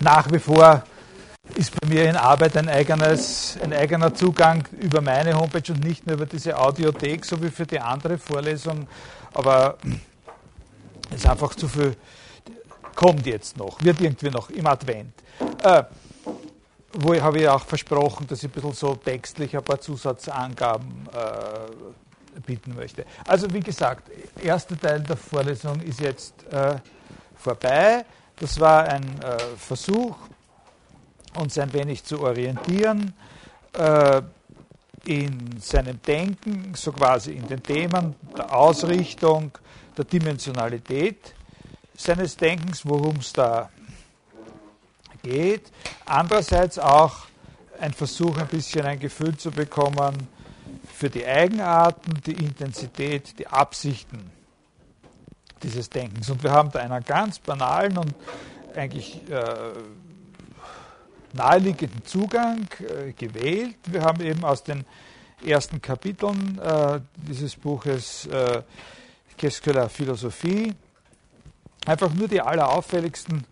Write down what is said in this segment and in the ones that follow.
nach wie vor ist bei mir in Arbeit ein, eigenes, ein eigener Zugang über meine Homepage und nicht nur über diese Audiothek, so wie für die andere Vorlesung. Aber es ist einfach zu viel, kommt jetzt noch, wird irgendwie noch im Advent. Äh, wo habe ich auch versprochen, dass ich ein bisschen so textlich ein paar Zusatzangaben äh, bieten möchte. Also wie gesagt, erster Teil der Vorlesung ist jetzt äh, vorbei. Das war ein äh, Versuch, uns ein wenig zu orientieren äh, in seinem Denken, so quasi in den Themen der Ausrichtung, der Dimensionalität seines Denkens, worum es da geht. Andererseits auch ein Versuch, ein bisschen ein Gefühl zu bekommen für die Eigenarten, die Intensität, die Absichten dieses Denkens. Und wir haben da einen ganz banalen und eigentlich äh, naheliegenden Zugang äh, gewählt. Wir haben eben aus den ersten Kapiteln äh, dieses Buches äh, Qu'est-ce Philosophie einfach nur die allerauffälligsten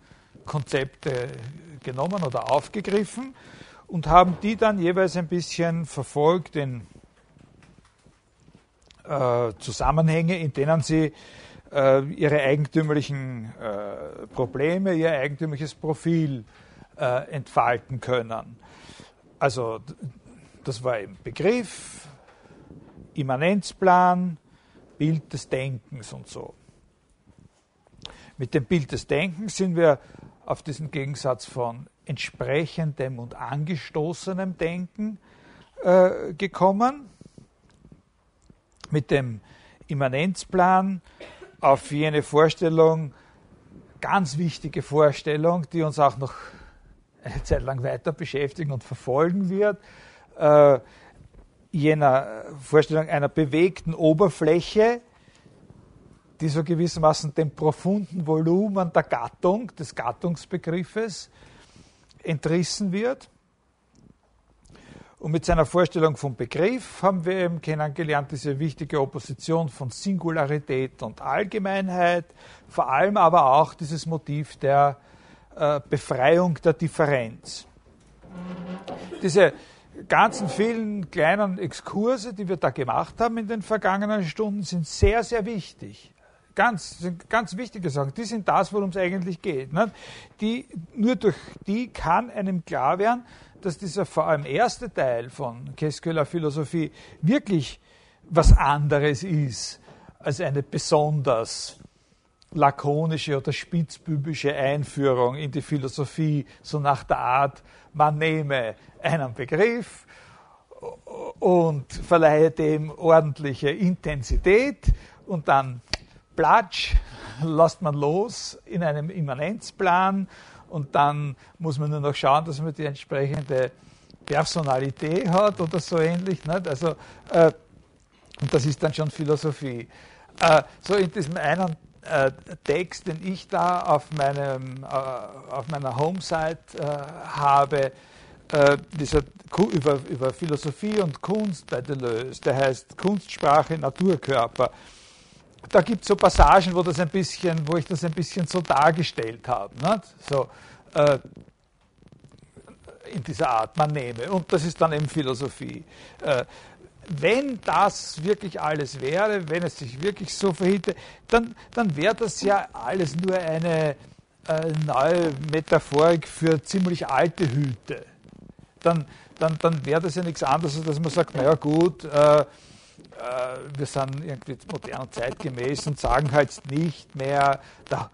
Konzepte genommen oder aufgegriffen und haben die dann jeweils ein bisschen verfolgt in äh, Zusammenhänge, in denen sie ihre eigentümlichen äh, Probleme, ihr eigentümliches Profil äh, entfalten können. Also das war ein Begriff, Immanenzplan, Bild des Denkens und so. Mit dem Bild des Denkens sind wir auf diesen Gegensatz von entsprechendem und angestoßenem Denken äh, gekommen. Mit dem Immanenzplan auf jene Vorstellung, ganz wichtige Vorstellung, die uns auch noch eine Zeit lang weiter beschäftigen und verfolgen wird, äh, jener Vorstellung einer bewegten Oberfläche, die so gewissermaßen dem profunden Volumen der Gattung, des Gattungsbegriffes entrissen wird. Und mit seiner Vorstellung vom Begriff haben wir eben kennengelernt, diese wichtige Opposition von Singularität und Allgemeinheit, vor allem aber auch dieses Motiv der äh, Befreiung der Differenz. Diese ganzen vielen kleinen Exkurse, die wir da gemacht haben in den vergangenen Stunden, sind sehr, sehr wichtig. Ganz, sind ganz wichtige Sachen. Die sind das, worum es eigentlich geht. Ne? Die, nur durch die kann einem klar werden, dass dieser vor allem erste Teil von Qu'est-ce Philosophie wirklich was anderes ist als eine besonders lakonische oder spitzbübische Einführung in die Philosophie, so nach der Art, man nehme einen Begriff und verleihe dem ordentliche Intensität und dann platsch, lasst man los in einem Immanenzplan und dann muss man nur noch schauen, dass man die entsprechende Personalität hat oder so ähnlich. Nicht? Also, äh, und das ist dann schon Philosophie. Äh, so in diesem einen äh, Text, den ich da auf, meinem, äh, auf meiner Homesite äh, habe, äh, dieser über, über Philosophie und Kunst bei Deleuze, der heißt Kunstsprache, Naturkörper. Da gibt es so Passagen, wo, das ein bisschen, wo ich das ein bisschen so dargestellt habe. Nicht? So, äh, in dieser Art man nehme. Und das ist dann eben Philosophie. Äh, wenn das wirklich alles wäre, wenn es sich wirklich so verhielte, dann, dann wäre das ja alles nur eine äh, neue Metaphorik für ziemlich alte Hüte. Dann, dann, dann wäre das ja nichts anderes, als dass man sagt, naja gut, äh, wir sind irgendwie modern und zeitgemäß und sagen halt nicht mehr der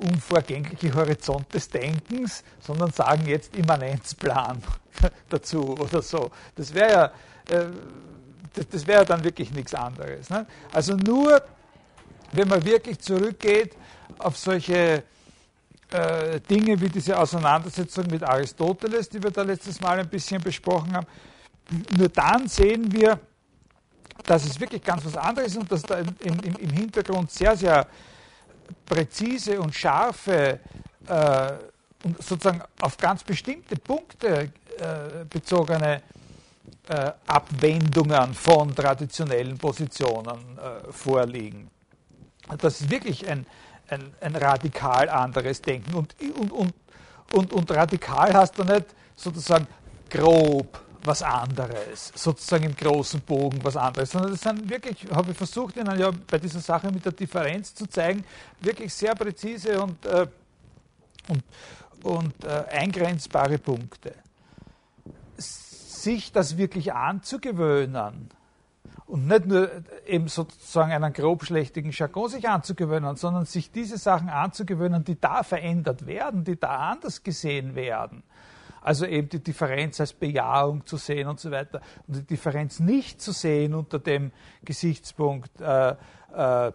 unvorgängliche Horizont des Denkens, sondern sagen jetzt Immanenzplan dazu oder so. Das wäre ja äh, das, wäre dann wirklich nichts anderes. Ne? Also nur, wenn man wirklich zurückgeht auf solche äh, Dinge wie diese Auseinandersetzung mit Aristoteles, die wir da letztes Mal ein bisschen besprochen haben, nur dann sehen wir, dass es wirklich ganz was anderes ist und dass da im, im, im Hintergrund sehr, sehr präzise und scharfe äh, und sozusagen auf ganz bestimmte Punkte äh, bezogene äh, Abwendungen von traditionellen Positionen äh, vorliegen. Das ist wirklich ein, ein, ein radikal anderes Denken. Und, und, und, Und, und radikal heißt da nicht sozusagen grob was anderes, sozusagen im großen Bogen was anderes, sondern das sind wirklich, habe ich versucht, Ihnen ja bei dieser Sache mit der Differenz zu zeigen, wirklich sehr präzise und, äh, und, und äh, eingrenzbare Punkte. Sich das wirklich anzugewöhnen, und nicht nur eben sozusagen einen grobschlächtigen Jargon sich anzugewöhnen, sondern sich diese Sachen anzugewöhnen, die da verändert werden, die da anders gesehen werden. Also eben die Differenz als Bejahung zu sehen und so weiter. Und die Differenz nicht zu sehen unter dem Gesichtspunkt äh, äh,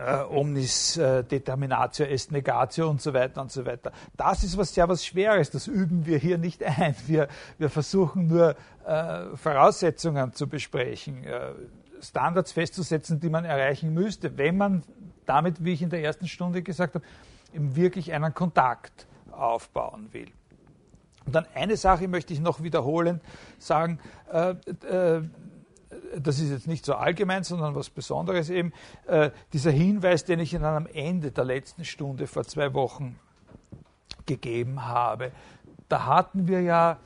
äh, omnis äh, determinatio est negatio und so weiter und so weiter. Das ist was sehr was Schweres, das üben wir hier nicht ein. Wir, wir versuchen nur äh, Voraussetzungen zu besprechen, äh, Standards festzusetzen, die man erreichen müsste, wenn man damit, wie ich in der ersten Stunde gesagt habe, eben wirklich einen Kontakt aufbauen will. Und dann eine Sache möchte ich noch wiederholend sagen, äh, äh, das ist jetzt nicht so allgemein, sondern was Besonderes eben, äh, dieser Hinweis, den ich Ihnen am Ende der letzten Stunde vor zwei Wochen gegeben habe. Da hatten wir ja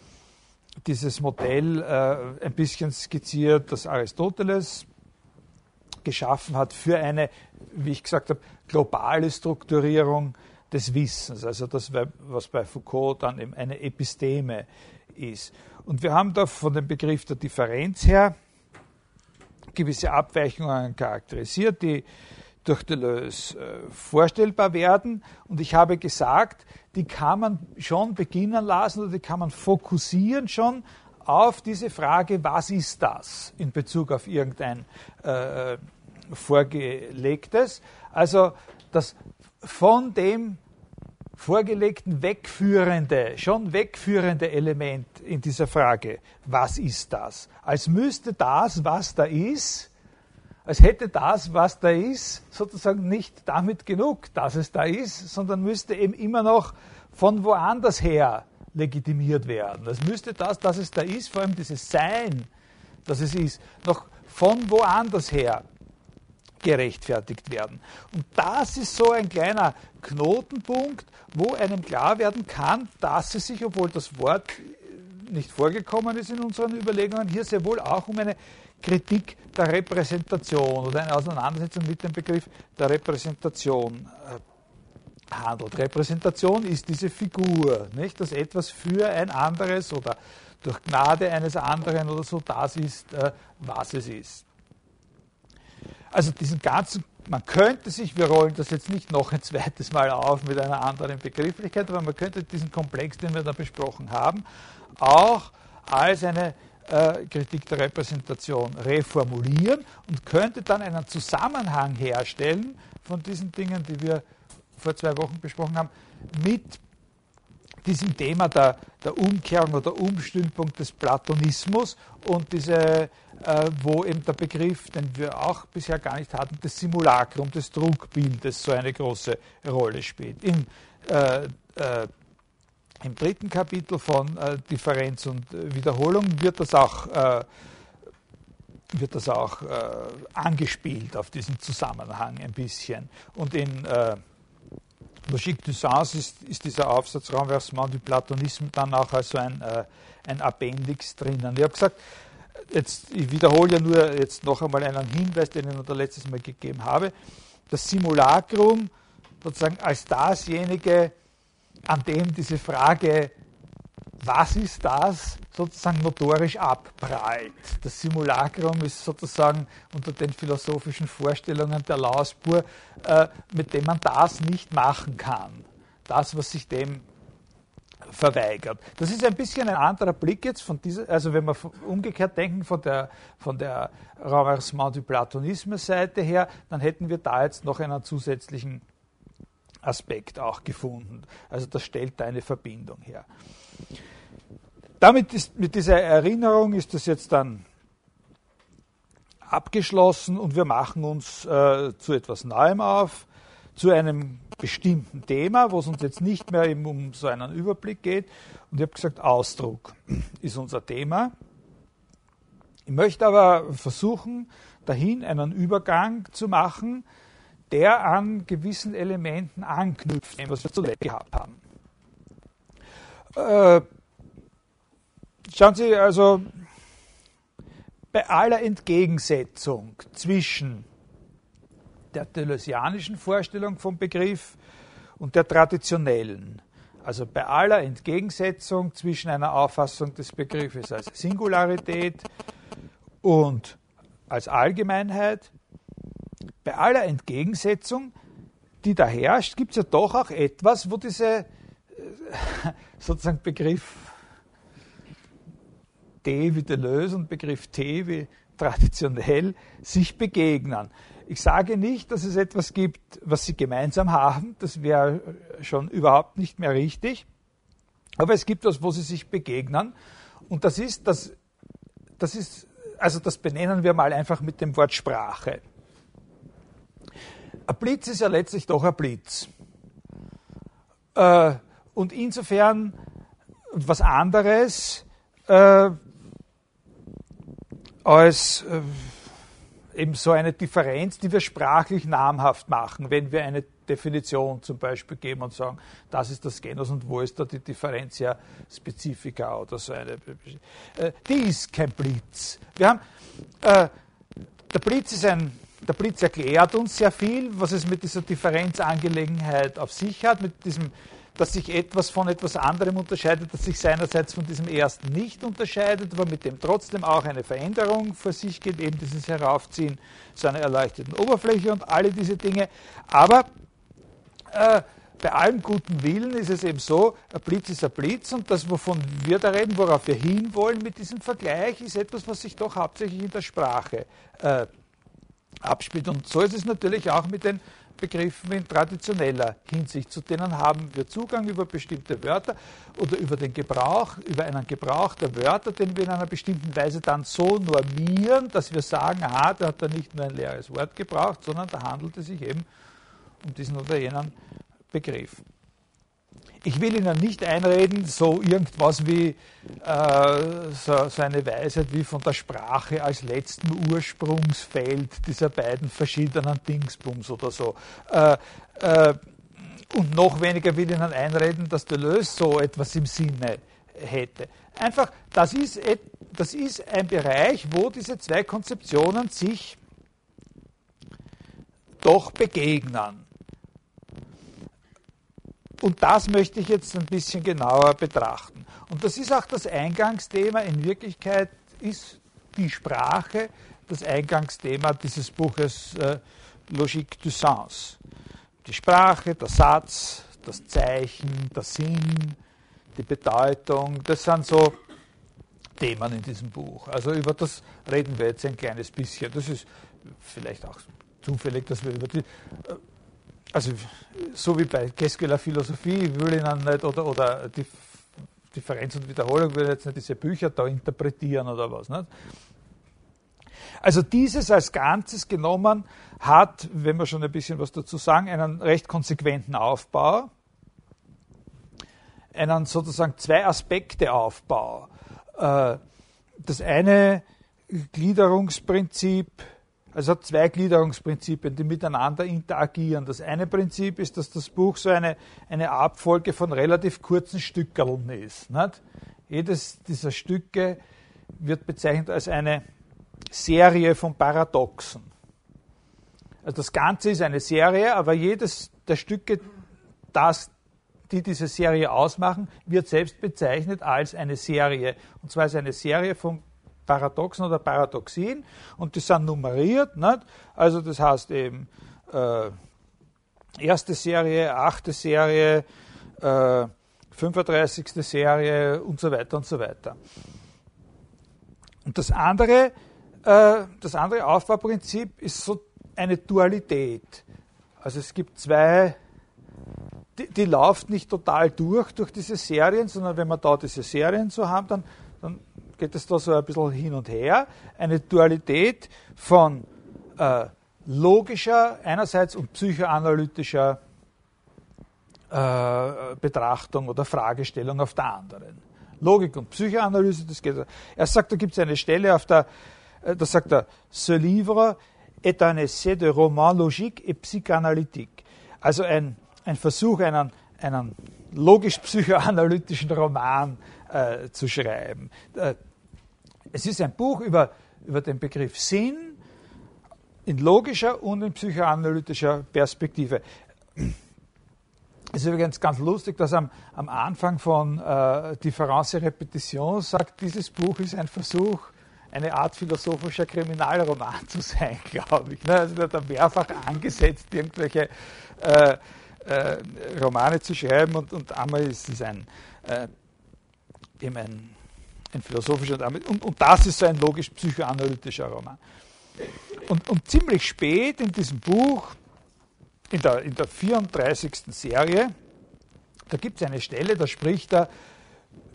dieses Modell äh, ein bisschen skizziert, das Aristoteles geschaffen hat für eine, wie ich gesagt habe, globale Strukturierung des Wissens, also das, was bei Foucault dann eben eine Episteme ist. Und wir haben da von dem Begriff der Differenz her gewisse Abweichungen charakterisiert, die durch Deleuze äh, vorstellbar werden. Und ich habe gesagt, die kann man schon beginnen lassen oder die kann man fokussieren schon auf diese Frage, was ist das in Bezug auf irgendein äh, vorgelegtes. Also das von dem vorgelegten wegführende, schon wegführende Element in dieser Frage, was ist das? Als müsste das, was da ist, als hätte das, was da ist, sozusagen nicht damit genug, dass es da ist, sondern müsste eben immer noch von woanders her legitimiert werden. Es müsste das, dass es da ist, vor allem dieses Sein, dass es ist, noch von woanders her gerechtfertigt werden. Und das ist so ein kleiner Knotenpunkt, wo einem klar werden kann, dass es sich, obwohl das Wort nicht vorgekommen ist in unseren Überlegungen, hier sehr wohl auch um eine Kritik der Repräsentation oder eine Auseinandersetzung mit dem Begriff der Repräsentation äh, handelt. Repräsentation ist diese Figur, nicht, dass etwas für ein anderes oder durch Gnade eines anderen oder so das ist, äh, was es ist. Also diesen ganzen, man könnte sich, wir rollen das jetzt nicht noch ein zweites Mal auf mit einer anderen Begrifflichkeit, aber man könnte diesen Komplex, den wir da besprochen haben, auch als eine äh, Kritik der Repräsentation reformulieren und könnte dann einen Zusammenhang herstellen von diesen Dingen, die wir vor zwei Wochen besprochen haben, mit diesem Thema der, der Umkehrung oder Umstülpung des Platonismus und diese, äh, wo eben der Begriff, den wir auch bisher gar nicht hatten, des Simulacrum, des Druckbildes so eine große Rolle spielt. Im, äh, äh, im dritten Kapitel von äh, Differenz und Wiederholung wird das auch äh, wird das auch äh, angespielt auf diesen Zusammenhang ein bisschen. Und in Logique du Sens ist, ist dieser Aufsatz Renversement du Platonisme dann auch also ein, äh, ein Appendix drinnen. Ich habe gesagt, jetzt, ich wiederhole ja nur jetzt noch einmal einen Hinweis, den ich noch letztes Mal gegeben habe. Das Simulacrum sozusagen als dasjenige, an dem diese Frage was ist das, sozusagen notorisch abprallt. Das Simulacrum ist sozusagen unter den philosophischen Vorstellungen der Lausbur, äh, mit dem man das nicht machen kann. Das, was sich dem verweigert. Das ist ein bisschen ein anderer Blick jetzt von dieser, also wenn wir umgekehrt denken von der, von der Renversement du Platonisme Seite her, dann hätten wir da jetzt noch einen zusätzlichen Aspekt auch gefunden. Also das stellt da eine Verbindung her. Damit ist, mit dieser Erinnerung ist das jetzt dann abgeschlossen und wir machen uns äh, zu etwas Neuem auf, zu einem bestimmten Thema, wo es uns jetzt nicht mehr eben um so einen Überblick geht. Und ich habe gesagt, Ausdruck ist unser Thema. Ich möchte aber versuchen, dahin einen Übergang zu machen, der an gewissen Elementen anknüpft, was wir zuletzt gehabt haben. Äh, schauen Sie, also bei aller Entgegensetzung zwischen der deleuzianischen Vorstellung vom Begriff und der traditionellen, also bei aller Entgegensetzung zwischen einer Auffassung des Begriffes als Singularität und als Allgemeinheit, bei aller Entgegensetzung, die da herrscht, gibt es ja doch auch etwas, wo diese äh, sozusagen Begriff D wie Deleuze und Begriff T wie traditionell sich begegnen. Ich sage nicht, dass es etwas gibt, was sie gemeinsam haben. Das wäre schon überhaupt nicht mehr richtig. Aber es gibt etwas, wo sie sich begegnen. Und das ist, das, das ist, also das benennen wir mal einfach mit dem Wort Sprache. Ein Blitz ist ja letztlich doch ein Blitz. Äh, und insofern was anderes äh, als äh, eben so eine Differenz, die wir sprachlich namhaft machen, wenn wir eine Definition zum Beispiel geben und sagen, das ist das Genus und wo ist da die Differentia Specifica oder so eine. Äh, die ist kein Blitz. Wir haben, äh, der Blitz ist ein, der Blitz erklärt uns sehr viel, was es mit dieser Differenzangelegenheit auf sich hat, mit diesem dass sich etwas von etwas anderem unterscheidet, das sich seinerseits von diesem ersten nicht unterscheidet, aber mit dem trotzdem auch eine Veränderung vor sich geht, eben dieses Heraufziehen zu einer erleuchteten Oberfläche und alle diese Dinge. Aber äh, bei allem guten Willen ist es eben so, ein Blitz ist ein Blitz und das, wovon wir da reden, worauf wir hinwollen mit diesem Vergleich, ist etwas, was sich doch hauptsächlich in der Sprache äh, abspielt. Und so ist es natürlich auch mit den Begriffen in traditioneller Hinsicht. Zu denen haben wir Zugang über bestimmte Wörter oder über den Gebrauch, über einen Gebrauch der Wörter, den wir in einer bestimmten Weise dann so normieren, dass wir sagen, aha, da hat er nicht nur ein leeres Wort gebraucht, sondern da handelt es sich eben um diesen oder jenen Begriff. Ich will Ihnen nicht einreden, so irgendwas wie äh, so, so, eine Weisheit wie von der Sprache als letzten Ursprungsfeld dieser beiden verschiedenen Dingsbums oder so. Äh, äh, und noch weniger will ich Ihnen einreden, dass Deleuze so etwas im Sinne hätte. Einfach, das ist, das ist ein Bereich, wo diese zwei Konzeptionen sich doch begegnen. Und das möchte ich jetzt ein bisschen genauer betrachten. Und das ist auch das Eingangsthema. In Wirklichkeit ist die Sprache das Eingangsthema dieses Buches äh, Logique du Sens. Die Sprache, der Satz, das Zeichen, der Sinn, die Bedeutung, das sind so Themen in diesem Buch. Also über das reden wir jetzt ein kleines bisschen. Das ist vielleicht auch zufällig, dass wir über die äh, also so wie bei Keskeler Philosophie, ich will Ihnen nicht, oder, oder die Differenz und Wiederholung, will jetzt nicht diese Bücher da interpretieren oder was. Nicht? Also dieses als Ganzes genommen hat, wenn wir schon ein bisschen was dazu sagen, einen recht konsequenten Aufbau, einen sozusagen zwei Aspekte Aufbau. Äh, das eine Gliederungsprinzip also hat zwei Gliederungsprinzipien, die miteinander interagieren. Das eine Prinzip ist, dass das Buch so eine, eine Abfolge von relativ kurzen Stückeln ist. Nicht? Jedes dieser Stücke wird bezeichnet als eine Serie von Paradoxen. Also das Ganze ist eine Serie, aber jedes der Stücke, das, die diese Serie ausmachen, wird selbst bezeichnet als eine Serie. Und zwar als eine Serie von Paradoxen oder Paradoxien und die sind nummeriert. Nicht? Also das heißt eben äh, erste Serie, achte Serie, äh, 35. Serie und so weiter und so weiter. Und das andere, äh, das andere Aufbauprinzip ist so eine Dualität. Also es gibt zwei, die, die läuft nicht total durch, durch diese Serien, sondern wenn wir da diese Serien so haben, dann, dann geht es da so ein bisschen hin und her. Eine Dualität von äh, logischer einerseits und psychoanalytischer äh, Betrachtung oder Fragestellung auf der anderen. Logik und Psychoanalyse, das geht. Er sagt, da gibt es eine Stelle auf der, äh, da sagt er, ce livre est un essai de roman logique et psychanalytique. Also ein, ein Versuch, einen, einen logisch-psychoanalytischen Roman äh, zu schreiben. Äh, es ist ein Buch über, über den Begriff Sinn in logischer und in psychoanalytischer Perspektive. Es ist übrigens ganz lustig, dass am, am Anfang von äh, Difference et Repetition sagt, dieses Buch ist ein Versuch, eine Art philosophischer Kriminalroman zu sein, glaube ich. Ne? Also wird da mehrfach angesetzt, irgendwelche äh, äh, Romane zu schreiben und, und einmal ist es ein, äh, eben ein, ein philosophischer und, und, das ist so ein logisch-psychoanalytischer Roman. Und, und ziemlich spät in diesem Buch, in der, in der 34. Serie, da gibt es eine Stelle, da spricht er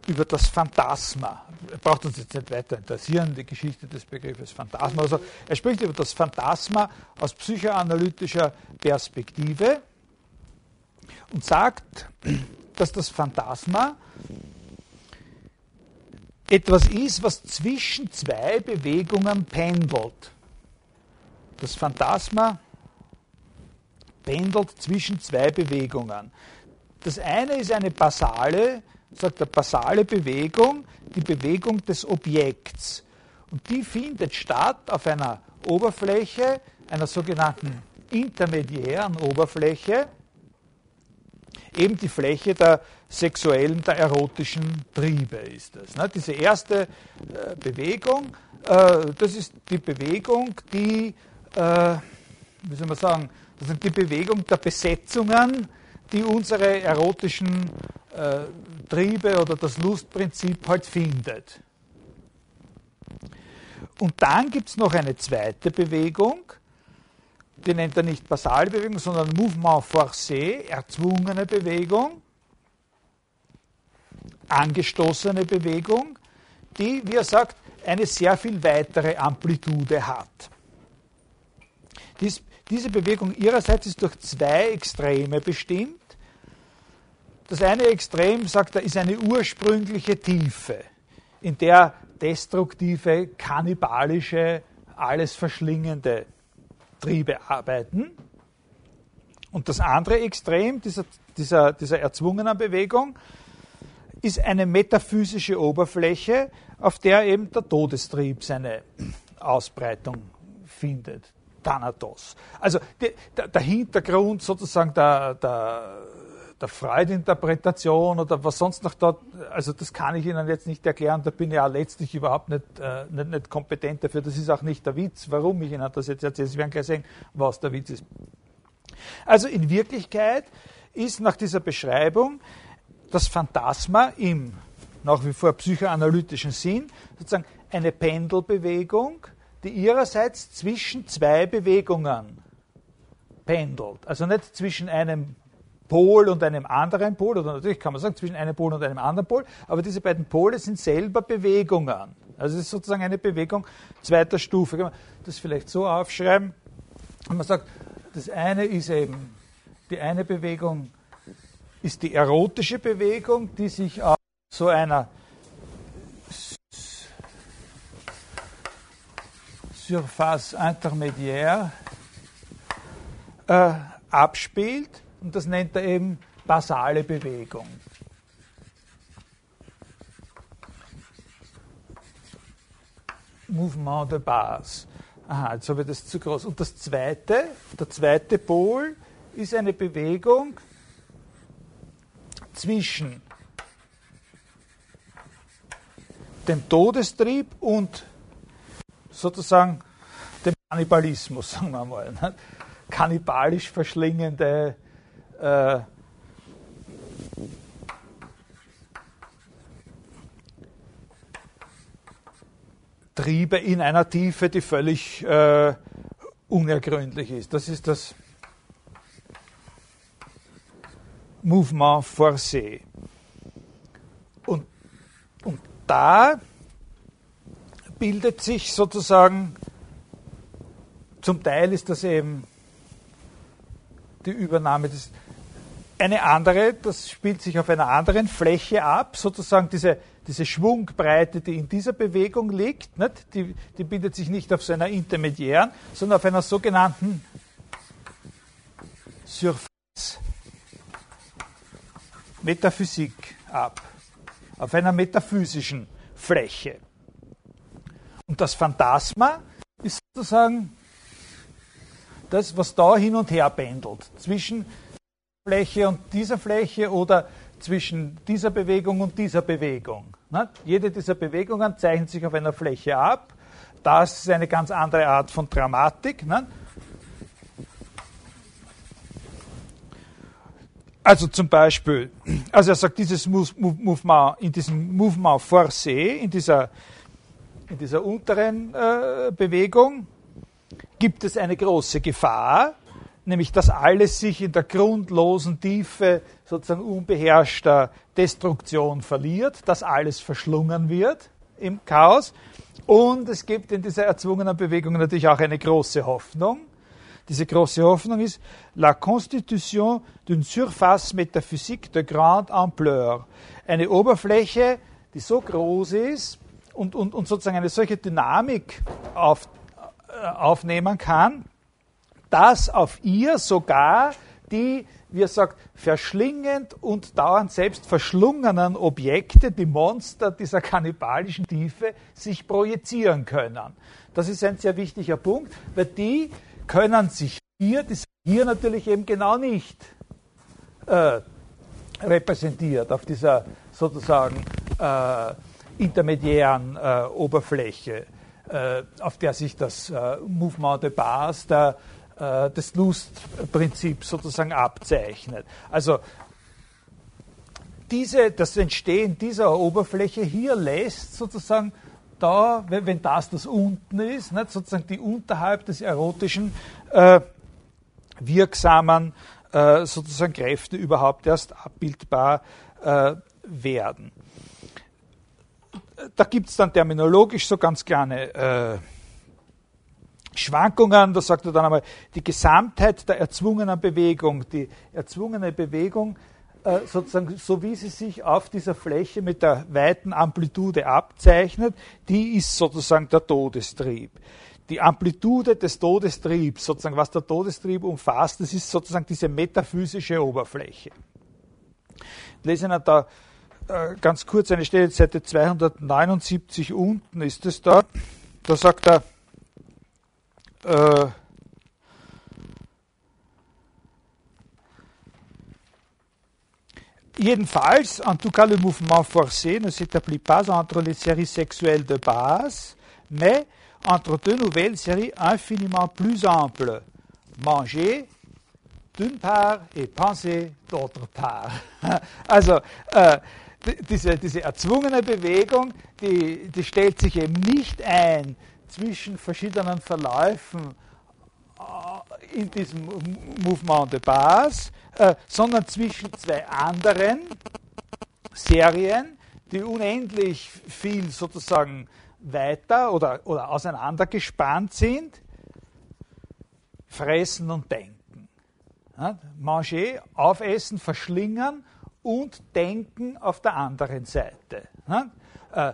über das Phantasma. Er braucht uns jetzt nicht weiter interessieren, die Geschichte des Begriffes Phantasma. Also er spricht über das Phantasma aus psychoanalytischer Perspektive und sagt, dass das Phantasma etwas ist, was zwischen zwei Bewegungen pendelt. Das Phantasma pendelt zwischen zwei Bewegungen. Das eine ist eine basale, sagt er, basale Bewegung, die Bewegung des Objekts. Und die findet statt auf einer Oberfläche, einer sogenannten intermediären Oberfläche, eben die Fläche der sexuellen, der erotischen Triebe ist das. Ne? Diese erste äh, Bewegung, äh, das ist die Bewegung, die, äh, wie soll man sagen, das ist die Bewegung der Besetzungen, die unsere erotischen äh, Triebe oder das Lustprinzip halt findet. Und dann gibt es noch eine zweite Bewegung, die nennt er nicht basale Bewegung, sondern Mouvement forcé, erzwungene Bewegung, angestoßene Bewegung, die, wie er sagt, eine sehr viel weitere Amplitude hat. Dies, diese Bewegung ihrerseits ist durch zwei Extreme bestimmt. Das eine Extrem, sagt er, ist eine ursprüngliche Tiefe, in der destruktive, kannibalische, alles verschlingende Triebe arbeiten. Und das andere Extrem dieser, dieser, dieser erzwungenen Bewegung ist eine metaphysische Oberfläche, auf der eben der Todestrieb seine Ausbreitung findet. Thanatos. Also die, der, der, Hintergrund sozusagen der, der, der Freudinterpretation oder was sonst noch dort, also das kann ich Ihnen jetzt nicht erklären, da bin ich ja letztlich überhaupt nicht, äh, nicht, nicht, kompetent dafür. Das ist auch nicht der Witz, warum ich Ihnen das jetzt erzähle. Sie werden gleich sehen, was der Witz ist. Also in Wirklichkeit ist nach dieser Beschreibung das Phantasma im nach wie vor psychoanalytischen Sinn sozusagen eine Pendelbewegung, die ihrerseits zwischen zwei Bewegungen pendelt. Also nicht zwischen einem Pol und einem anderen Pol, oder natürlich kann man sagen zwischen einem Pol und einem anderen Pol, aber diese beiden Pole sind selber Bewegungen. Also es ist sozusagen eine Bewegung zweiter Stufe. Kann man das vielleicht so aufschreiben? Und man sagt, das eine ist eben, die eine Bewegung ist die erotische Bewegung, die sich auf so einer Surface intermédiaire äh, abspielt und das nennt er eben basale Bewegung. Mouvement de base. Aha, jetzt habe ich das zu groß. Und das zweite, der zweite Pol ist eine Bewegung zwischen dem Todestrieb und sozusagen dem Kannibalismus, sagen wir mal. Ne? Kannibalisch verschlingende äh, Triebe in einer Tiefe, die völlig äh, unergründlich ist. Das ist das Mouvement forcé. Und, und da bildet sich sozusagen, zum Teil ist das eben die Übernahme des, eine andere, das spielt sich auf einer anderen Fläche ab, sozusagen diese, diese Schwungbreite, die in dieser Bewegung liegt, nicht? Die, die bildet sich nicht auf so einer intermediären, sondern auf einer sogenannten Surface Metaphysik ab, auf einer metaphysischen Fläche. Und das Phantasma ist sozusagen das, was da hin und her pendelt, zwischen Fläche und dieser Fläche oder zwischen dieser Bewegung und dieser Bewegung. Jede dieser Bewegungen zeichnet sich auf einer Fläche ab. Das ist eine ganz andere Art von Dramatik. Also zum Beispiel, also er sagt, dieses Mouvement, in diesem Mouvement forcé, in dieser, in dieser unteren äh, Bewegung, gibt es eine große Gefahr, nämlich dass alles sich in der grundlosen Tiefe sozusagen unbeherrschter Destruktion verliert, dass alles verschlungen wird im Chaos. Und es gibt in dieser erzwungenen Bewegung natürlich auch eine große Hoffnung, diese große Hoffnung ist la constitution d'une surface métaphysique de grande ampleur. Eine Oberfläche, die so groß ist und, und, und sozusagen eine solche Dynamik auf, äh, aufnehmen kann, dass auf ihr sogar die, wie er sagt, verschlingend und dauernd selbst verschlungenen Objekte, die Monster dieser kannibalischen Tiefe, sich projizieren können. Das ist ein sehr wichtiger Punkt, weil die können sich hier, das hier natürlich eben genau nicht äh, repräsentiert auf dieser sozusagen äh, intermediären äh, Oberfläche, äh, auf der sich das äh, Mouvement de base der, äh, des Lustprinzips sozusagen abzeichnet. Also diese, das Entstehen dieser Oberfläche hier lässt sozusagen da, wenn das das unten ist, nicht, sozusagen die unterhalb des erotischen äh, wirksamen äh, sozusagen Kräfte überhaupt erst abbildbar äh, werden. Da gibt es dann terminologisch so ganz kleine äh, Schwankungen. Da sagt er dann einmal, die Gesamtheit der erzwungenen Bewegung, die erzwungene Bewegung äh, sozusagen, so wie sie sich auf dieser Fläche mit der weiten Amplitude abzeichnet, die ist sozusagen der Todestrieb. Die Amplitude des Todestriebs, sozusagen, was der Todestrieb umfasst, das ist sozusagen diese metaphysische Oberfläche. Ich lese Ihnen da äh, ganz kurz eine Stelle, Seite 279 unten ist es da. Da sagt er, äh, Jedenfalls, en tout cas, le mouvement forcé ne s'établit pas entre les séries sexuelles de base, mais entre deux nouvelles séries infiniment plus amples. Manger d'une part et penser d'autre part. Also, äh, diese, diese erzwungene Bewegung, die, die stellt sich eben nicht ein zwischen verschiedenen Verläufen äh, in diesem Mouvement de base, äh, sondern zwischen zwei anderen Serien, die unendlich viel sozusagen weiter oder, oder auseinandergespannt sind, fressen und denken. Manger, aufessen, verschlingen und denken auf der anderen Seite. Äh,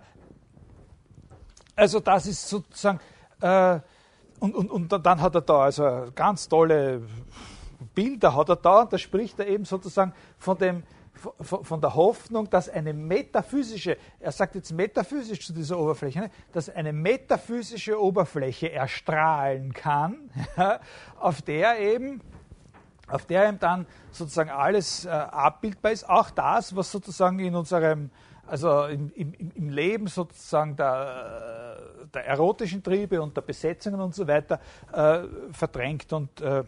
also das ist sozusagen, äh, und, und, und dann hat er da also ganz tolle Bilder hat er da und da spricht er eben sozusagen von, dem, von, der Hoffnung, dass eine metaphysische, er sagt jetzt metaphysisch zu dieser Oberfläche, ne, dass eine metaphysische Oberfläche erstrahlen kann, auf der eben auf der eben dann sozusagen alles äh, abbildbar ist, auch das, was sozusagen in unserem, also im, im, im Leben sozusagen der, der, erotischen Triebe und der Besetzungen und so weiter äh, verdrängt und äh,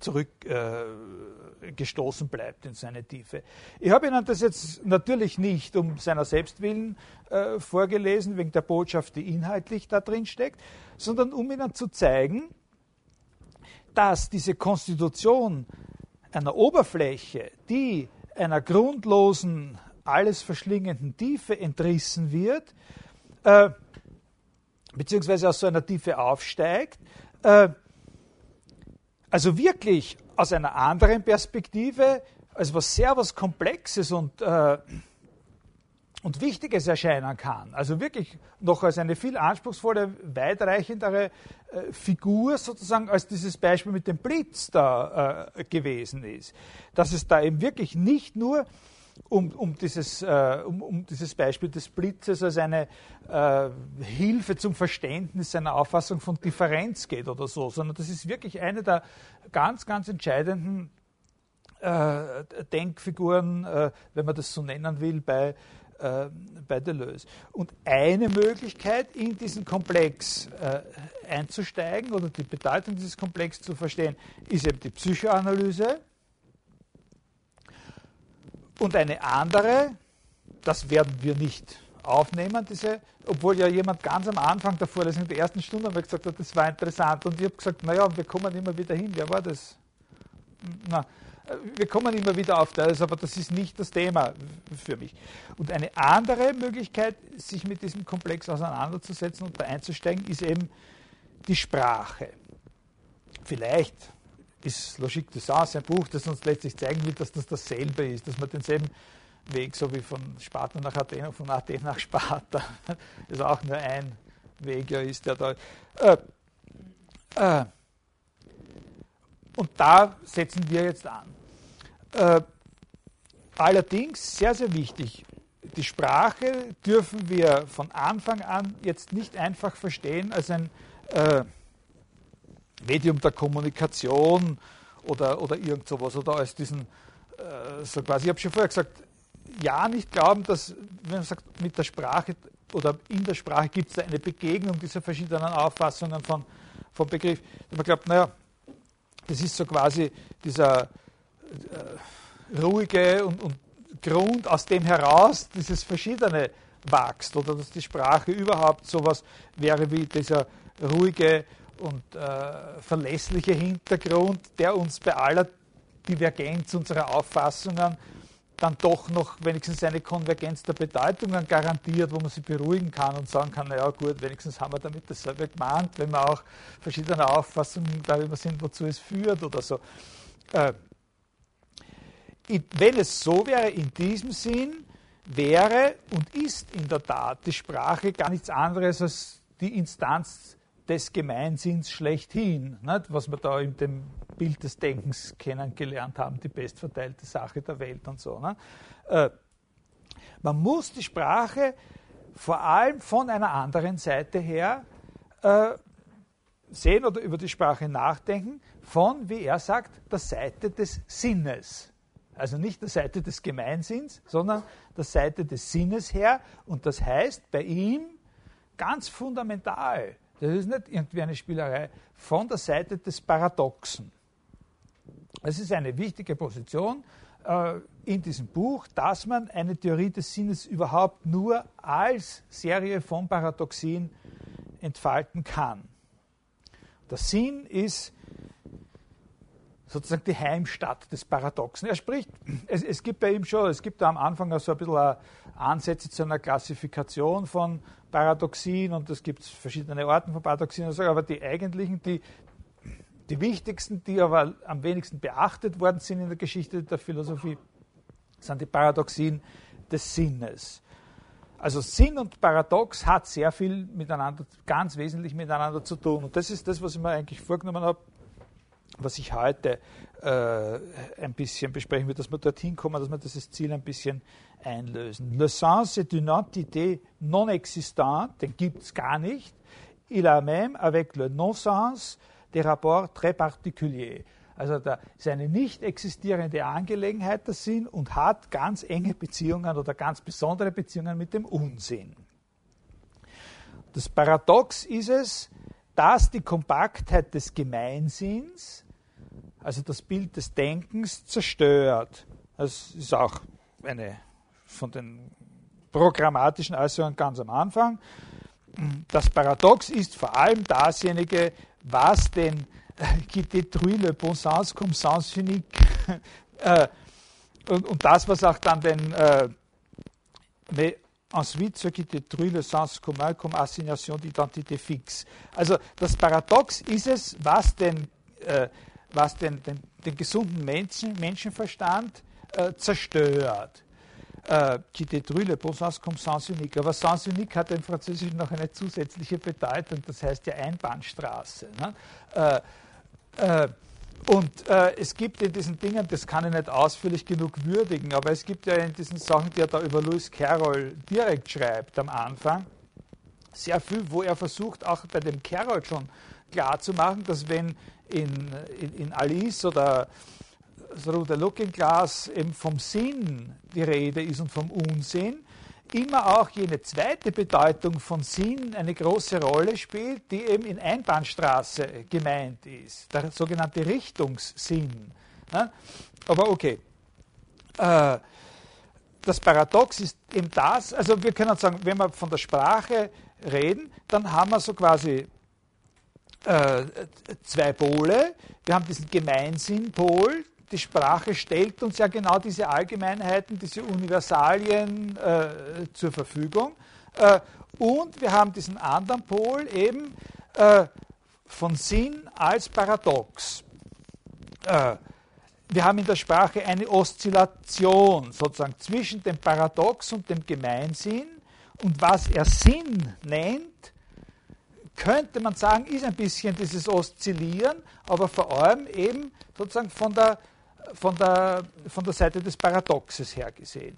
zurückgestoßen äh, bleibt in seine Tiefe. Ich habe Ihnen das jetzt natürlich nicht um seiner selbst willen äh, vorgelesen, wegen der Botschaft, die inhaltlich da drin steckt, sondern um Ihnen zu zeigen, dass diese Konstitution einer Oberfläche, die einer grundlosen, alles verschlingenden Tiefe entrissen wird, äh, beziehungsweise aus so einer Tiefe aufsteigt, äh, also wirklich aus einer anderen Perspektive, als was sehr was Komplexes und, äh, und Wichtiges erscheinen kann. Also wirklich noch als eine viel anspruchsvolle, weitreichendere äh, Figur sozusagen, als dieses Beispiel mit dem Blitz da äh, gewesen ist. Dass es da eben wirklich nicht nur um, um, dieses, äh, um, um, dieses Beispiel des Blitzes als eine äh, Hilfe zum Verständnis einer Auffassung von Differenz geht oder so, sondern das ist wirklich eine der ganz, ganz entscheidenden äh, Denkfiguren, äh, wenn man das so nennen will, bei, äh, bei Deleuze. Und eine Möglichkeit, in diesen Komplex äh, einzusteigen oder die Bedeutung dieses Komplex zu verstehen, ist eben die Psychoanalyse und eine andere, das werden wir nicht aufnehmen, diese, obwohl ja jemand ganz am Anfang der Vorlesung, der ersten Stunde, haben gesagt hat, das war interessant. Und ich habe gesagt, naja, wir kommen immer wieder hin. Wer war das? Na, wir kommen immer wieder auf das, aber das ist nicht das Thema für mich. Und eine andere Möglichkeit, sich mit diesem Komplex auseinanderzusetzen und da einzusteigen, ist eben die Sprache. Vielleicht ist Logique de Sens ein Buch, das uns letztlich zeigen will, dass das dasselbe ist, dass man denselben Weg, so wie von Sparta nach Athen und von Athen nach Sparta, ist auch nur ein Weg ja ist, der da. Äh, äh, und da setzen wir jetzt an. Äh, allerdings, sehr, sehr wichtig, die Sprache dürfen wir von Anfang an jetzt nicht einfach verstehen als ein äh, Medium der Kommunikation oder, oder irgend sowas oder als diesen, äh, so quasi, ich habe schon vorher gesagt, ja, nicht glauben, dass, wenn man sagt, mit der Sprache oder in der Sprache gibt es eine Begegnung dieser verschiedenen Auffassungen von, von Begriff. Man glaubt, naja, das ist so quasi dieser äh, ruhige und, und Grund, aus dem heraus dieses Verschiedene wächst oder dass die Sprache überhaupt sowas wäre wie dieser ruhige und äh, verlässliche Hintergrund, der uns bei aller Divergenz unserer Auffassungen dann doch noch wenigstens eine Konvergenz der Bedeutungen garantiert, wo man sich beruhigen kann und sagen kann, naja gut, wenigstens haben wir damit dasselbe gemeint, wenn wir auch verschiedene Auffassungen darüber sind, wozu es führt oder so. Äh, wenn es so wäre, in diesem Sinn, wäre und ist in der Tat die Sprache gar nichts anderes als die Instanz des Gemeinsinns schlechthin, nicht? was wir da in dem Bild des Denkens kennengelernt haben, die bestverteilte Sache der Welt und so. Äh, man muss die Sprache vor allem von einer anderen Seite her äh, sehen oder über die Sprache nachdenken, von, wie er sagt, der Seite des Sinnes. Also nicht der Seite des Gemeinsinns, sondern der Seite des Sinnes her. Und das heißt bei ihm ganz fundamental, das ist nicht irgendwie eine Spielerei von der Seite des Paradoxen. Es ist eine wichtige Position äh, in diesem Buch, dass man eine Theorie des Sinnes überhaupt nur als Serie von Paradoxien entfalten kann. Der Sinn ist sozusagen die Heimstatt des Paradoxen. Er spricht, es, es gibt bei ihm schon, es gibt da am Anfang so ein bisschen Ansätze zu einer Klassifikation von Paradoxien und es gibt verschiedene Arten von Paradoxien, aber die eigentlichen, die, die wichtigsten, die aber am wenigsten beachtet worden sind in der Geschichte der Philosophie, sind die Paradoxien des Sinnes. Also Sinn und Paradox hat sehr viel miteinander, ganz wesentlich miteinander zu tun. Und das ist das, was ich mir eigentlich vorgenommen habe, was ich heute äh, ein bisschen besprechen will, dass wir dorthin kommen, dass wir dieses Ziel ein bisschen einlösen. Le sens est une entité non existante, den gibt es gar nicht. Il a même avec le non-sens des rapports très particuliers. Also da ist eine nicht existierende Angelegenheit der Sinn und hat ganz enge Beziehungen oder ganz besondere Beziehungen mit dem Unsinn. Das Paradox ist es, dass die Kompaktheit des Gemeinsinns, also das Bild des Denkens, zerstört. Das ist auch eine von den programmatischen Äußerungen ganz am Anfang. Das Paradox ist vor allem dasjenige, was den qui détruit le bon sens comme sens unique äh, und, und, das, was auch dann den äh, mais ensuite ce qui détruit le sens commun comme assignation d'identité fixe. Also das Paradox ist es, was den, äh, was den, den, den gesunden Menschen, Menschenverstand äh, zerstört äh, qui détruit le bon sens comme sens unique. Aber sens unique hat im Französischen noch eine zusätzliche Bedeutung, das heißt ja Einbahnstraße. Ne? Äh, äh, Und äh, es gibt in diesen Dingen, das kann ich nicht ausführlich genug würdigen, aber es gibt ja in diesen Sachen, die er da über Lewis Carroll direkt schreibt am Anfang, sehr viel, wo er versucht, auch bei dem Carroll schon klarzumachen, dass wenn in, in, in Alice oder Through the Looking Glass eben vom Sinn die Rede ist und vom Unsinn, immer auch jene zweite Bedeutung von Sinn eine große Rolle spielt, die eben in Einbahnstraße gemeint ist, der sogenannte Richtungssinn. Aber okay. Äh, das Paradox ist eben das, also wir können sagen, wenn wir von der Sprache reden, dann haben wir so quasi äh, zwei Pole. Wir haben diesen Gemeinsinnpol, die Sprache stellt uns ja genau diese Allgemeinheiten, diese Universalien äh, zur Verfügung. Äh, und wir haben diesen anderen Pol eben äh, von Sinn als Paradox. Äh, wir haben in der Sprache eine Oszillation sozusagen zwischen dem Paradox und dem Gemeinsinn. Und was er Sinn nennt, könnte man sagen, ist ein bisschen dieses Oszillieren, aber vor allem eben sozusagen von der von der, von der Seite des Paradoxes her gesehen.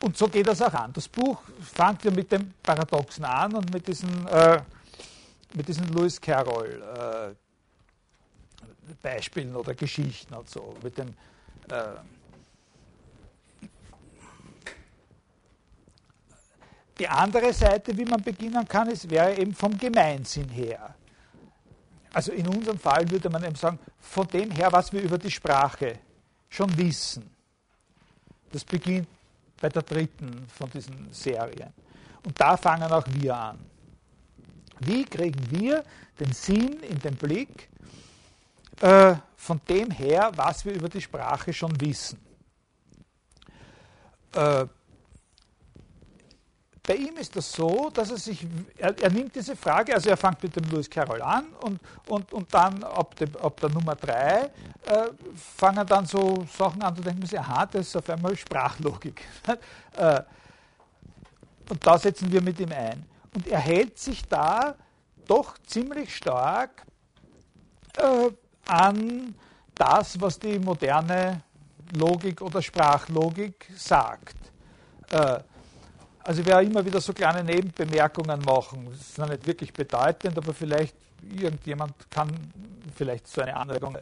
Und so geht das auch an. Das Buch fängt ja mit dem Paradoxen an und mit diesen, äh, mit diesen Lewis Carroll äh, Beispielen oder Geschichten und so. Mit dem, äh, die andere Seite, wie man beginnen kann, ist, wäre eben vom Gemeinsinn her. Also in unserem Fall würde man eben sagen, von dem her, was wir über die Sprache schon wissen. Das beginnt bei der dritten von diesen Serien. Und da fangen auch wir an. Wie kriegen wir den Sinn in den Blick äh, von dem her, was wir über die Sprache schon wissen? Äh, bei ihm ist das so, dass er sich, er, er, nimmt diese Frage, also er fängt mit dem Lewis Carroll an und, und, und dann ab, dem, ab der Nummer drei äh, fangen dann so Sachen an, da denkt man sich, aha, das ist auf einmal Sprachlogik. äh, und da setzen wir mit ihm ein. Und er hält sich da doch ziemlich stark äh, an das, was die moderne Logik oder Sprachlogik sagt. Äh, also ich werde immer wieder so kleine Nebenbemerkungen machen. Das ist noch nicht wirklich bedeutend, aber vielleicht irgendjemand kann vielleicht so eine Anregung äh,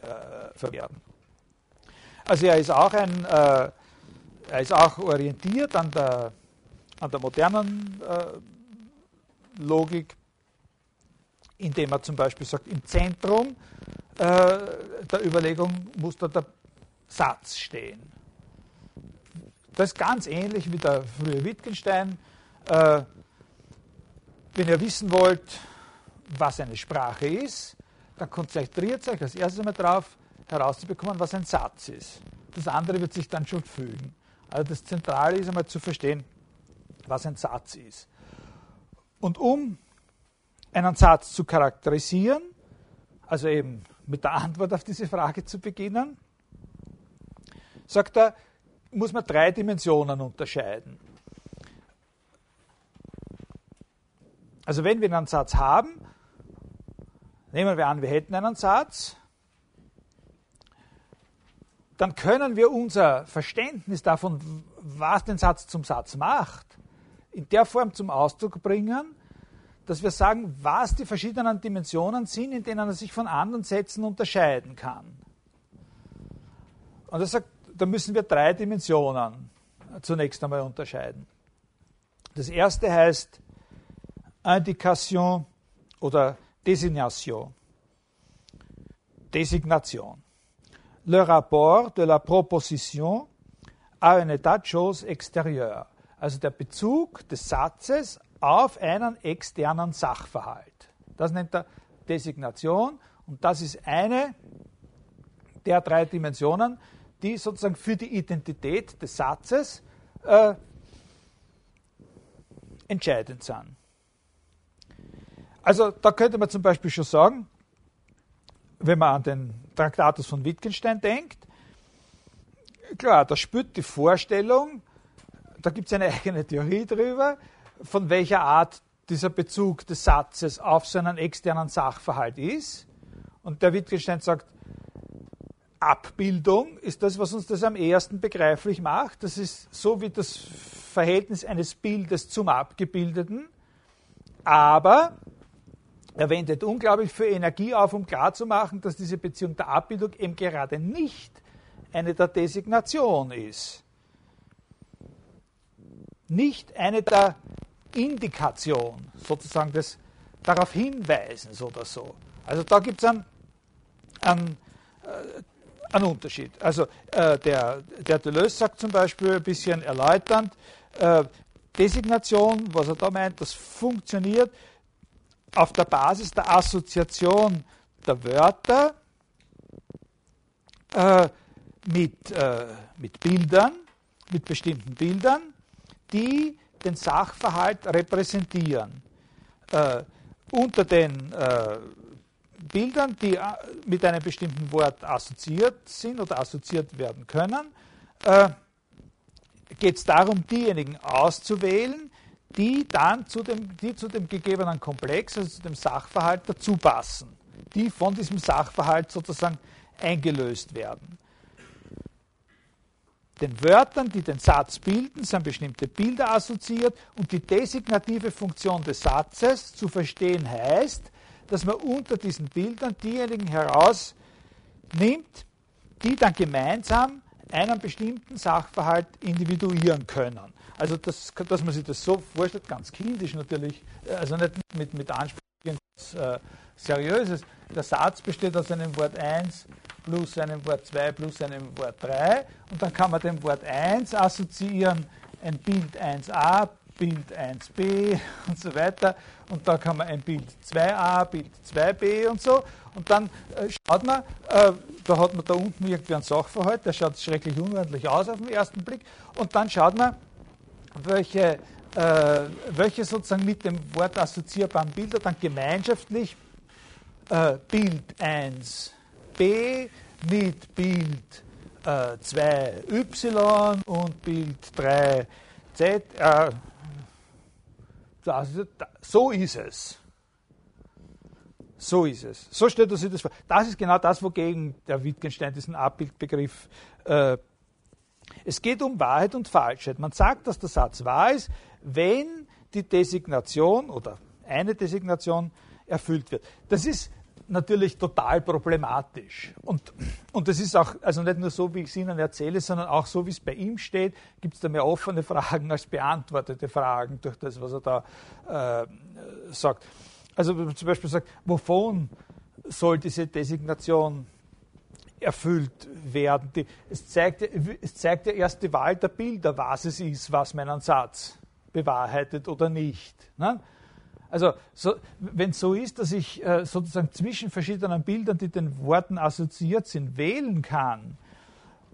verwerten. Also er ist auch ein, äh, er ist auch orientiert an der, an der modernen äh, Logik, indem er zum Beispiel sagt, im Zentrum äh, der Überlegung muss da der Satz stehen. Das ist ganz ähnlich wie der frühe Wittgenstein. Äh, wenn ihr wissen wollt, was eine Sprache ist, dann konzentriert euch als erstes einmal darauf, herauszubekommen, was ein Satz ist. Das andere wird sich dann schon fügen. Also das Zentrale ist einmal zu verstehen, was ein Satz ist. Und um einen Satz zu charakterisieren, also eben mit der Antwort auf diese Frage zu beginnen, sagt er, muss man drei Dimensionen unterscheiden. Also wenn wir einen Satz haben, nehmen wir an, wir hätten einen Satz, dann können wir unser Verständnis davon, was den Satz zum Satz macht, in der Form zum Ausdruck bringen, dass wir sagen, was die verschiedenen Dimensionen sind, in denen er sich von anderen Sätzen unterscheiden kann. Und er sagt, da müssen wir drei Dimensionen zunächst einmal unterscheiden. Das erste heißt Indication oder Designation. Designation. Le rapport de la proposition à un état de chose extérieur. Also der Bezug des Satzes auf einen externen Sachverhalt. Das nennt er Designation und das ist eine der drei Dimensionen, die sozusagen für die Identität des Satzes äh, entscheidend sind. Also da könnte man zum Beispiel schon sagen, wenn man an den Traktatus von Wittgenstein denkt, klar, da spürt die Vorstellung, da gibt es eine eigene Theorie drüber, von welcher Art dieser Bezug des Satzes auf so einen externen Sachverhalt ist. Und der Wittgenstein sagt, Abbildung ist das, was uns das am ehesten begreiflich macht. Das ist so wie das Verhältnis eines Bildes zum Abgebildeten. Aber er wendet unglaublich viel Energie auf, um klarzumachen, dass diese Beziehung der Abbildung eben gerade nicht eine der Designation ist. Nicht eine der Indikation, sozusagen des darauf Hinweisens oder so. Also da gibt es einen, einen, einen, Unterschied. Also äh, der, der Deleuze sagt zum Beispiel ein bisschen erläuternd, äh, Designation, was er da meint, das funktioniert auf der Basis der Assoziation der Wörter äh, mit, äh, mit Bildern, mit bestimmten Bildern, die den Sachverhalt repräsentieren. Äh, unter den äh, Bildern, die äh, mit einem bestimmten Wort assoziiert sind oder assoziiert werden können, äh, geht es darum, diejenigen auszuwählen, die dann zu dem, die zu dem gegebenen Komplex, also zu dem Sachverhalt dazu passen, die von diesem Sachverhalt sozusagen eingelöst werden. Den Wörtern, die den Satz bilden, sind bestimmte Bilder assoziiert und die designative Funktion des Satzes zu verstehen heißt, dass man unter diesen Bildern diejenigen herausnimmt, die dann gemeinsam einen bestimmten Sachverhalt individuieren können. Also, das, dass man sich das so vorstellt, ganz kindisch natürlich, also nicht mit, mit Anspruch äh, Seriöses. Der Satz besteht aus einem Wort 1 plus einem Wort 2 plus einem Wort 3 und dann kann man dem Wort 1 assoziieren ein Bild 1a, Bild 1b und so weiter und da kann man ein Bild 2a, Bild 2b und so und dann äh, schaut man, äh, da hat man da unten irgendwie einen Sachverhalt, der schaut schrecklich unordentlich aus auf den ersten Blick und dann schaut man, welche, äh, welche sozusagen mit dem Wort assoziierbaren Bilder dann gemeinschaftlich äh, Bild 1b mit Bild äh, 2y und Bild 3z. Äh, das, so ist es. So ist es. So stellt er sich das vor. Das ist genau das, wogegen der Wittgenstein diesen Abbildbegriff äh, es geht um Wahrheit und Falschheit. Man sagt, dass der Satz wahr ist, wenn die Designation oder eine Designation erfüllt wird. Das ist natürlich total problematisch. Und, und das ist auch, also nicht nur so, wie ich es Ihnen erzähle, sondern auch so, wie es bei ihm steht, gibt es da mehr offene Fragen als beantwortete Fragen durch das, was er da äh, sagt. Also wenn man zum Beispiel sagt, wovon soll diese Designation erfüllt werden. Die, es, zeigt, es zeigt ja erst die Wahl der Bilder, was es ist, was meinen Satz bewahrheitet oder nicht. Ne? Also, so, wenn es so ist, dass ich äh, sozusagen zwischen verschiedenen Bildern, die den Worten assoziiert sind, wählen kann,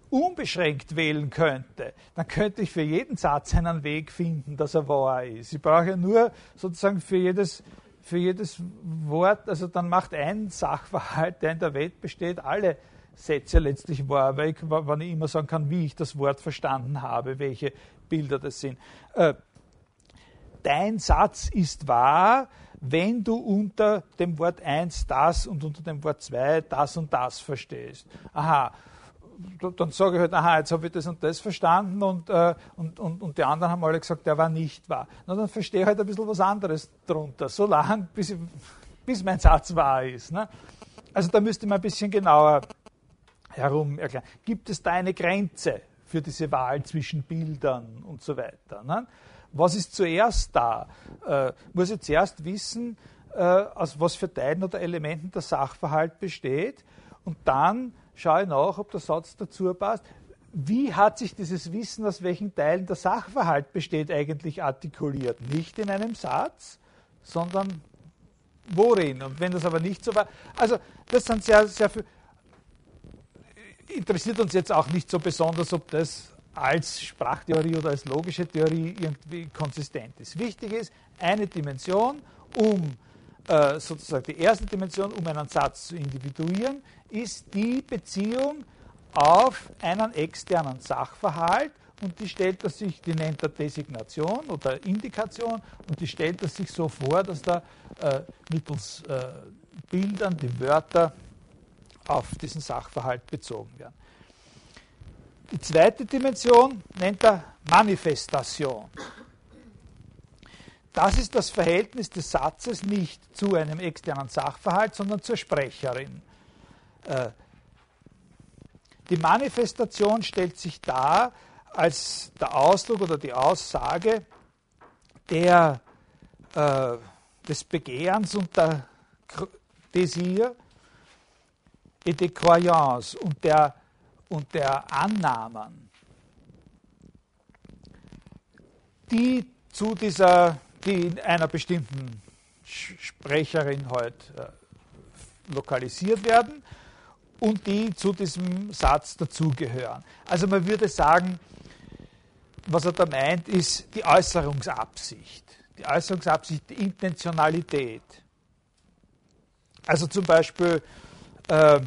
unbeschränkt wählen könnte, dann könnte ich für jeden Satz einen Weg finden, dass er wahr ist. Ich brauche nur sozusagen für jedes, für jedes Wort, also dann macht ein Sachverhalt, der in der Welt besteht, alle Sätze letztlich wahr, weil ich, wann ich immer sagen kann, wie ich das Wort verstanden habe, welche Bilder das sind. Äh, dein Satz ist wahr, wenn du unter dem Wort 1 das und unter dem Wort 2 das und das verstehst. Aha, dann sage ich halt, aha, jetzt habe ich das und das verstanden und, äh, und, und, und die anderen haben alle gesagt, der war nicht wahr. Na, dann verstehe ich halt ein bisschen was anderes drunter, so lange, bis, bis mein Satz wahr ist. Ne? Also da müsste man ein bisschen genauer herum erklären. Gibt es da eine Grenze für diese Wahl zwischen Bildern und so weiter? Ne? Was ist zuerst da? Äh, muss ich zuerst wissen, äh, aus was für Teilen oder Elementen der Sachverhalt besteht und dann schaue ich nach, ob der Satz dazu passt. Wie hat sich dieses Wissen, aus welchen Teilen der Sachverhalt besteht, eigentlich artikuliert? Nicht in einem Satz, sondern worin? Und wenn das aber nicht so war, also das sind sehr, sehr viele interessiert uns jetzt auch nicht so besonders, ob das als Sprachtheorie oder als logische Theorie irgendwie konsistent ist. Wichtig ist, eine Dimension, um äh, sozusagen die erste Dimension, um einen Satz zu individuieren, ist die Beziehung auf einen externen Sachverhalt und die stellt er sich, die nennt er Designation oder Indikation und die stellt er sich so vor, dass da äh, mittels äh, Bildern die Wörter auf diesen Sachverhalt bezogen werden. Die zweite Dimension nennt er Manifestation. Das ist das Verhältnis des Satzes nicht zu einem externen Sachverhalt, sondern zur Sprecherin. Äh, die Manifestation stellt sich dar als der Ausdruck oder die Aussage der, äh, des Begehrens und der Desir et de croyance und der, und der Annahmen, die zu dieser, die in einer bestimmten Sprecherin heute äh, lokalisiert werden und die zu diesem Satz dazugehören. Also man würde sagen, was er da meint, ist die Äußerungsabsicht. Die Äußerungsabsicht, die Intentionalität. Also zum Beispiel, äh,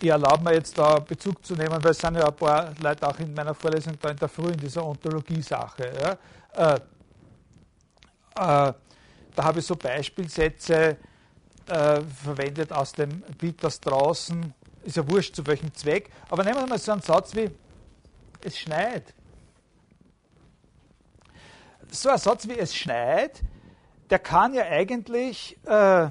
ich erlaube mir jetzt da Bezug zu nehmen, weil es sind ja ein paar Leute auch in meiner Vorlesung da in der Früh in dieser Ontologie-Sache. Ja. Äh, äh, da habe ich so Beispielsätze äh, verwendet aus dem Peters draußen, ist ja wurscht zu welchem Zweck, aber nehmen wir mal so einen Satz wie, es schneit. So ein Satz wie es schneit, der kann ja eigentlich äh,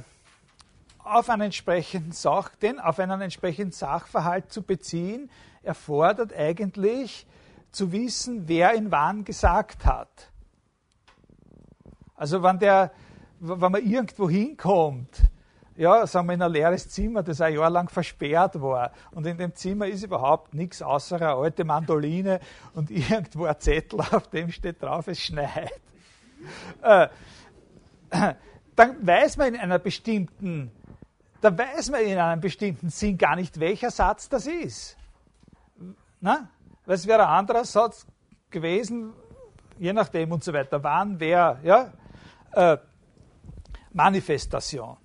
auf einen entsprechenden Sach, den auf einen entsprechenden Sachverhalt zu beziehen, erfordert eigentlich zu wissen, wer ihn wann gesagt hat. Also wenn der, wenn man irgendwo hinkommt, ja, sagen wir in ein leeres Zimmer, das ein Jahr lang versperrt war, und in dem Zimmer ist überhaupt nichts außer eine alte Mandoline und irgendwo ein Zettel, auf dem steht drauf, es schneit. Äh, dann weiß man in einer bestimmten, da weiß man in einem bestimmten Sinn gar nicht, welcher Satz das ist. Na? Es wäre ein anderer Satz gewesen, je nachdem und so weiter. Wann, wer, ja? Äh, Manifestation.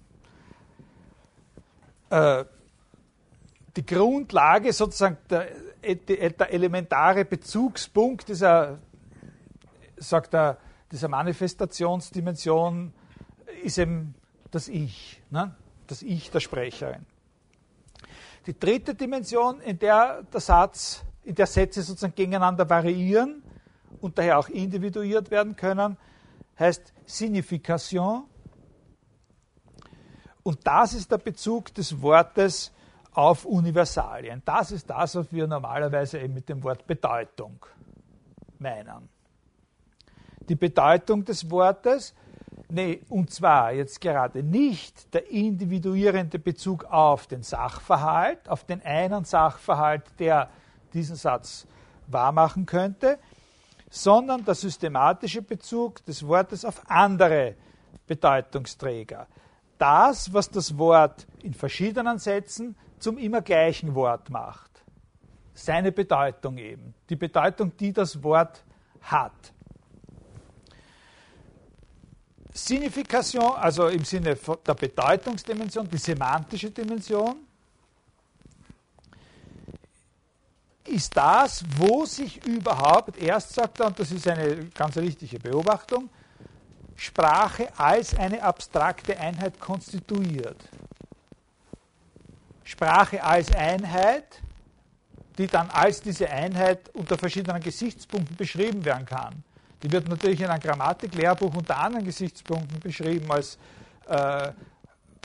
Äh, die Grundlage, sozusagen der, der elementare Bezugspunkt dieser, sagt er, dieser Manifestationsdimension ist eben das Ich, ne? Das Ich der Sprecherin. Die dritte Dimension, in der der Satz, in der Sätze sozusagen gegeneinander variieren und daher auch individuiert werden können, heißt Signification. Und das ist der Bezug des Wortes auf Universalien. Das ist das, was wir normalerweise eben mit dem Wort Bedeutung meinen. Die Bedeutung des Wortes, nee, und zwar jetzt gerade nicht der individuierende Bezug auf den Sachverhalt, auf den einen Sachverhalt, der diesen Satz wahrmachen könnte, sondern der systematische Bezug des Wortes auf andere Bedeutungsträger. Das, was das Wort in verschiedenen Sätzen zum immer gleichen Wort macht. Seine Bedeutung eben. Die Bedeutung, die das Wort hat. Signifikation, also im Sinne der Bedeutungsdimension, die semantische Dimension, ist das, wo sich überhaupt, erst sagt er, und das ist eine ganz richtige Beobachtung, Sprache als eine abstrakte Einheit konstituiert. Sprache als Einheit, die dann als diese Einheit unter verschiedenen Gesichtspunkten beschrieben werden kann. Die wird natürlich in einem Grammatiklehrbuch unter anderen Gesichtspunkten beschrieben, als, äh,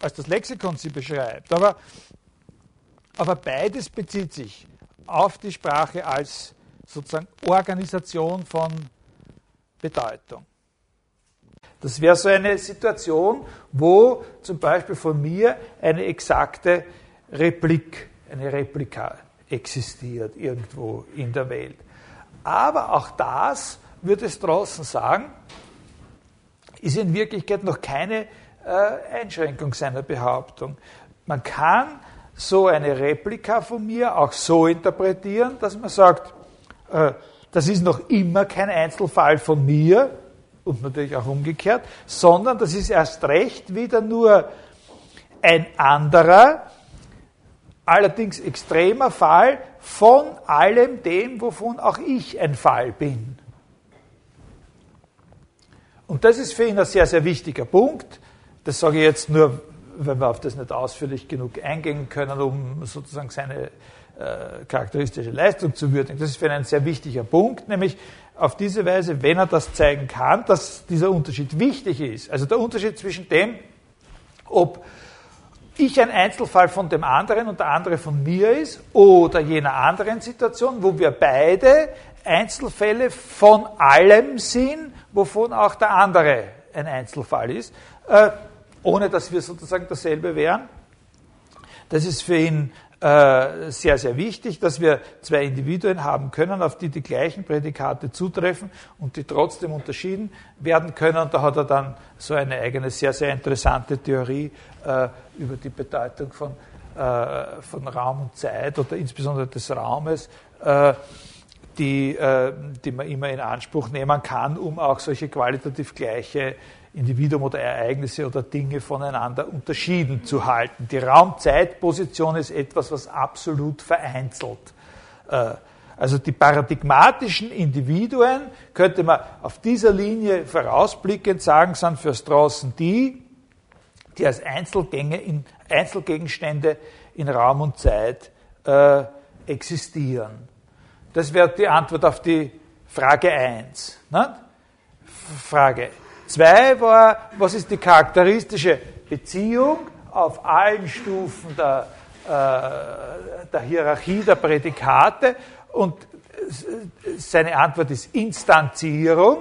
als das Lexikon sie beschreibt. Aber, aber beides bezieht sich auf die Sprache als sozusagen Organisation von Bedeutung. Das wäre so eine Situation, wo zum Beispiel von mir eine exakte Replik, eine Replika existiert irgendwo in der Welt. Aber auch das, würde es draußen sagen, ist in Wirklichkeit noch keine äh, Einschränkung seiner Behauptung. Man kann so eine Replika von mir auch so interpretieren, dass man sagt, äh, das ist noch immer kein Einzelfall von mir und natürlich auch umgekehrt, sondern das ist erst recht wieder nur ein anderer, allerdings extremer Fall von allem dem, wovon auch ich ein Fall bin. Und das ist für ihn ein sehr, sehr wichtiger Punkt. Das sage ich jetzt nur, wenn wir auf das nicht ausführlich genug eingehen können, um sozusagen seine äh, charakteristische Leistung zu würdigen. Das ist für ihn ein sehr wichtiger Punkt, nämlich auf diese Weise, wenn er das zeigen kann, dass dieser Unterschied wichtig ist. Also der Unterschied zwischen dem, ob ich ein Einzelfall von dem anderen und der andere von mir ist oder jener anderen Situation, wo wir beide Einzelfälle von allem sind, wovon auch der andere ein Einzelfall ist, äh, ohne dass wir sozusagen dasselbe wären. Das ist für ihn äh, sehr, sehr wichtig, dass wir zwei Individuen haben können, auf die die gleichen Prädikate zutreffen und die trotzdem unterschieden werden können. Und da hat er dann so eine eigene, sehr, sehr interessante Theorie äh, über die Bedeutung von, äh, von Raum und Zeit oder insbesondere des Raumes. Die, äh, die man immer in Anspruch nehmen kann, um auch solche qualitativ gleiche Individuen oder Ereignisse oder Dinge voneinander unterschieden zu halten. Die Raum-Zeit-Position ist etwas, was absolut vereinzelt. Äh, also die paradigmatischen Individuen, könnte man auf dieser Linie vorausblickend sagen, sind für Straßen die, die als Einzelgänge in, Einzelgegenstände in Raum und Zeit äh, existieren. Das wäre die Antwort auf die Frage 1. Ne? Frage 2 war, was ist die charakteristische Beziehung auf allen Stufen der, äh, der Hierarchie der Prädikate? Und seine Antwort ist Instanzierung.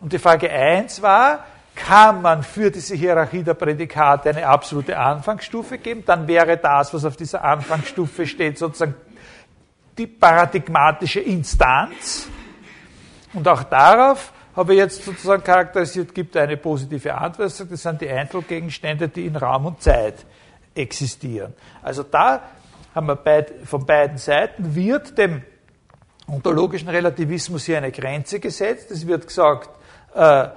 Und die Frage 1 war, kann man für diese Hierarchie der Prädikate eine absolute Anfangsstufe geben, dann wäre das, was auf dieser Anfangsstufe steht, sozusagen die paradigmatische Instanz. Und auch darauf habe ich jetzt sozusagen charakterisiert, gibt eine positive Antwort. Das sind die Einzelgegenstände, die in Raum und Zeit existieren. Also da haben wir beid, von beiden Seiten wird dem ontologischen Relativismus hier eine Grenze gesetzt. Es wird gesagt, äh,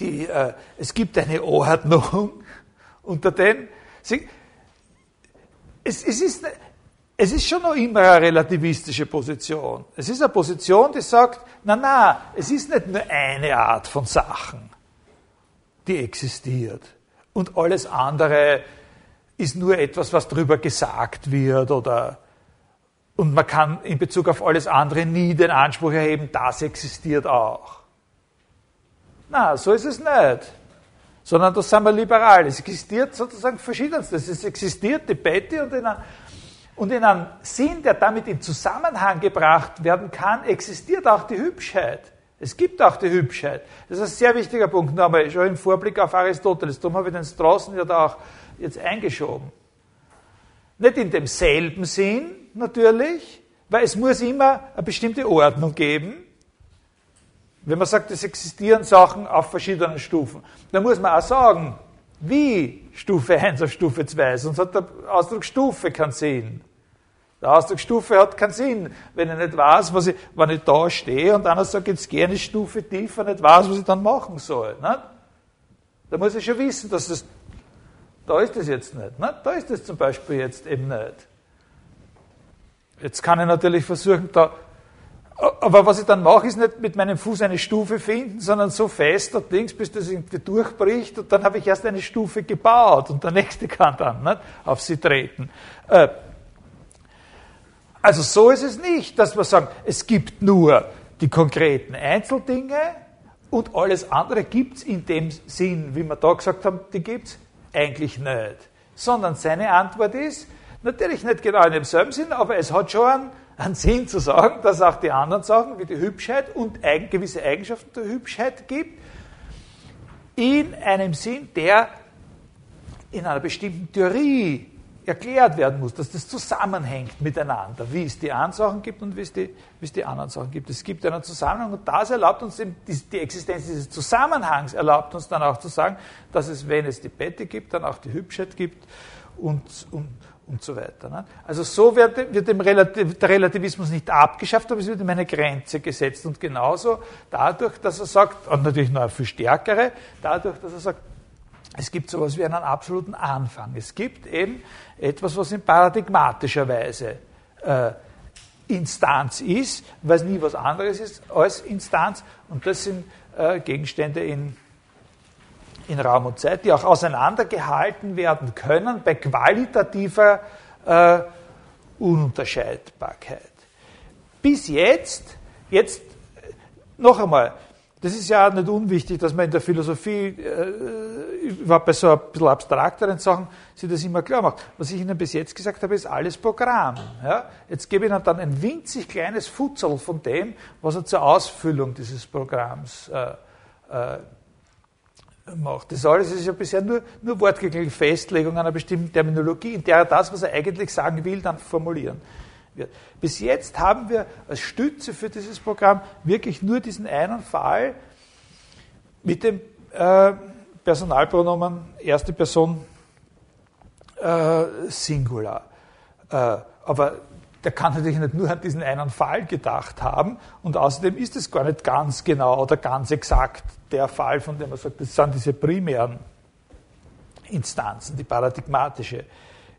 die, äh, es gibt eine Ordnung unter den. Sie, es, es, ist, es ist schon noch immer eine relativistische Position. Es ist eine Position, die sagt, na na, es ist nicht nur eine Art von Sachen, die existiert. Und alles andere ist nur etwas, was darüber gesagt wird oder und man kann in Bezug auf alles andere nie den Anspruch erheben, das existiert auch. Na, so ist es nicht. Sondern das sind wir liberal. Es existiert sozusagen verschiedenstes. Es existiert die Betty und in einer und in einem Sinn, der damit in Zusammenhang gebracht werden kann, existiert auch die Hübschheit. Es gibt auch die Hübschheit. Das ist ein sehr wichtiger Punkt, nochmal, schon im Vorblick auf Aristoteles. Darum habe ich den Straßen ja da auch jetzt eingeschoben. Nicht in demselben Sinn, natürlich, weil es muss immer eine bestimmte Ordnung geben. Wenn man sagt, es existieren Sachen auf verschiedenen Stufen, dann muss man auch sagen, wie Stufe 1 auf Stufe 2, sonst hat der Ausdruck Stufe keinen Sinn. Der Ausdruck Stufe hat keinen Sinn, wenn ich nicht weiß, was ich, wenn ich da stehe und einer sagt, jetzt gehe eine Stufe tiefer, nicht weiß, was ich dann machen soll. Nicht? Da muss ich schon wissen, dass das, da ist das jetzt nicht. nicht? Da ist das zum Beispiel jetzt eben nicht. Jetzt kann ich natürlich versuchen, da aber was ich dann mache, ist nicht mit meinem Fuß eine Stufe finden, sondern so fest dort links, bis das irgendwie durchbricht und dann habe ich erst eine Stufe gebaut und der nächste kann dann nicht, auf sie treten. Äh, also so ist es nicht, dass wir sagen, es gibt nur die konkreten Einzeldinge und alles andere gibt es in dem Sinn, wie wir da gesagt haben, die gibt es eigentlich nicht. Sondern seine Antwort ist, natürlich nicht genau in demselben Sinn, aber es hat schon einen einen Sinn zu sagen, dass auch die anderen Sachen wie die Hübschheit und gewisse Eigenschaften der Hübschheit gibt, in einem Sinn, der in einer bestimmten Theorie erklärt werden muss, dass das zusammenhängt miteinander, wie es die einen Sachen gibt und wie es die, wie es die anderen Sachen gibt. Es gibt einen Zusammenhang und das erlaubt uns, die Existenz dieses Zusammenhangs erlaubt uns dann auch zu sagen, dass es, wenn es die Bette gibt, dann auch die Hübschheit gibt und, und, und so weiter. Ne? Also so wird, wird dem Relativ, der Relativismus nicht abgeschafft, aber es wird ihm eine Grenze gesetzt. Und genauso dadurch, dass er sagt, und natürlich noch eine viel stärkere, dadurch, dass er sagt, es gibt sowas wie einen absoluten Anfang. Es gibt eben etwas, was in paradigmatischer Weise äh, Instanz ist, weil es nie was anderes ist als Instanz. Und das sind äh, Gegenstände in, in Raum und Zeit, die auch auseinandergehalten werden können bei qualitativer äh, Ununterscheidbarkeit. Bis jetzt, jetzt noch einmal, das ist ja nicht unwichtig, dass man in der Philosophie, äh, überhaupt bei so ein bisschen abstrakteren Sachen, sich das immer klar macht. Was ich Ihnen bis jetzt gesagt habe, ist alles Programm. Ja? Jetzt gebe ich Ihnen dann ein winzig kleines Futzel von dem, was er zur Ausfüllung dieses Programms äh, äh, macht. Das alles ist ja bisher nur, nur wortgängige Festlegung einer bestimmten Terminologie, in der er das, was er eigentlich sagen will, dann formulieren wird. Bis jetzt haben wir als Stütze für dieses Programm wirklich nur diesen einen Fall mit dem äh, Personalpronomen erste Person äh, Singular. Äh, aber der kann natürlich nicht nur an diesen einen Fall gedacht haben und außerdem ist es gar nicht ganz genau oder ganz exakt der Fall, von dem man sagt, das sind diese primären Instanzen, die paradigmatische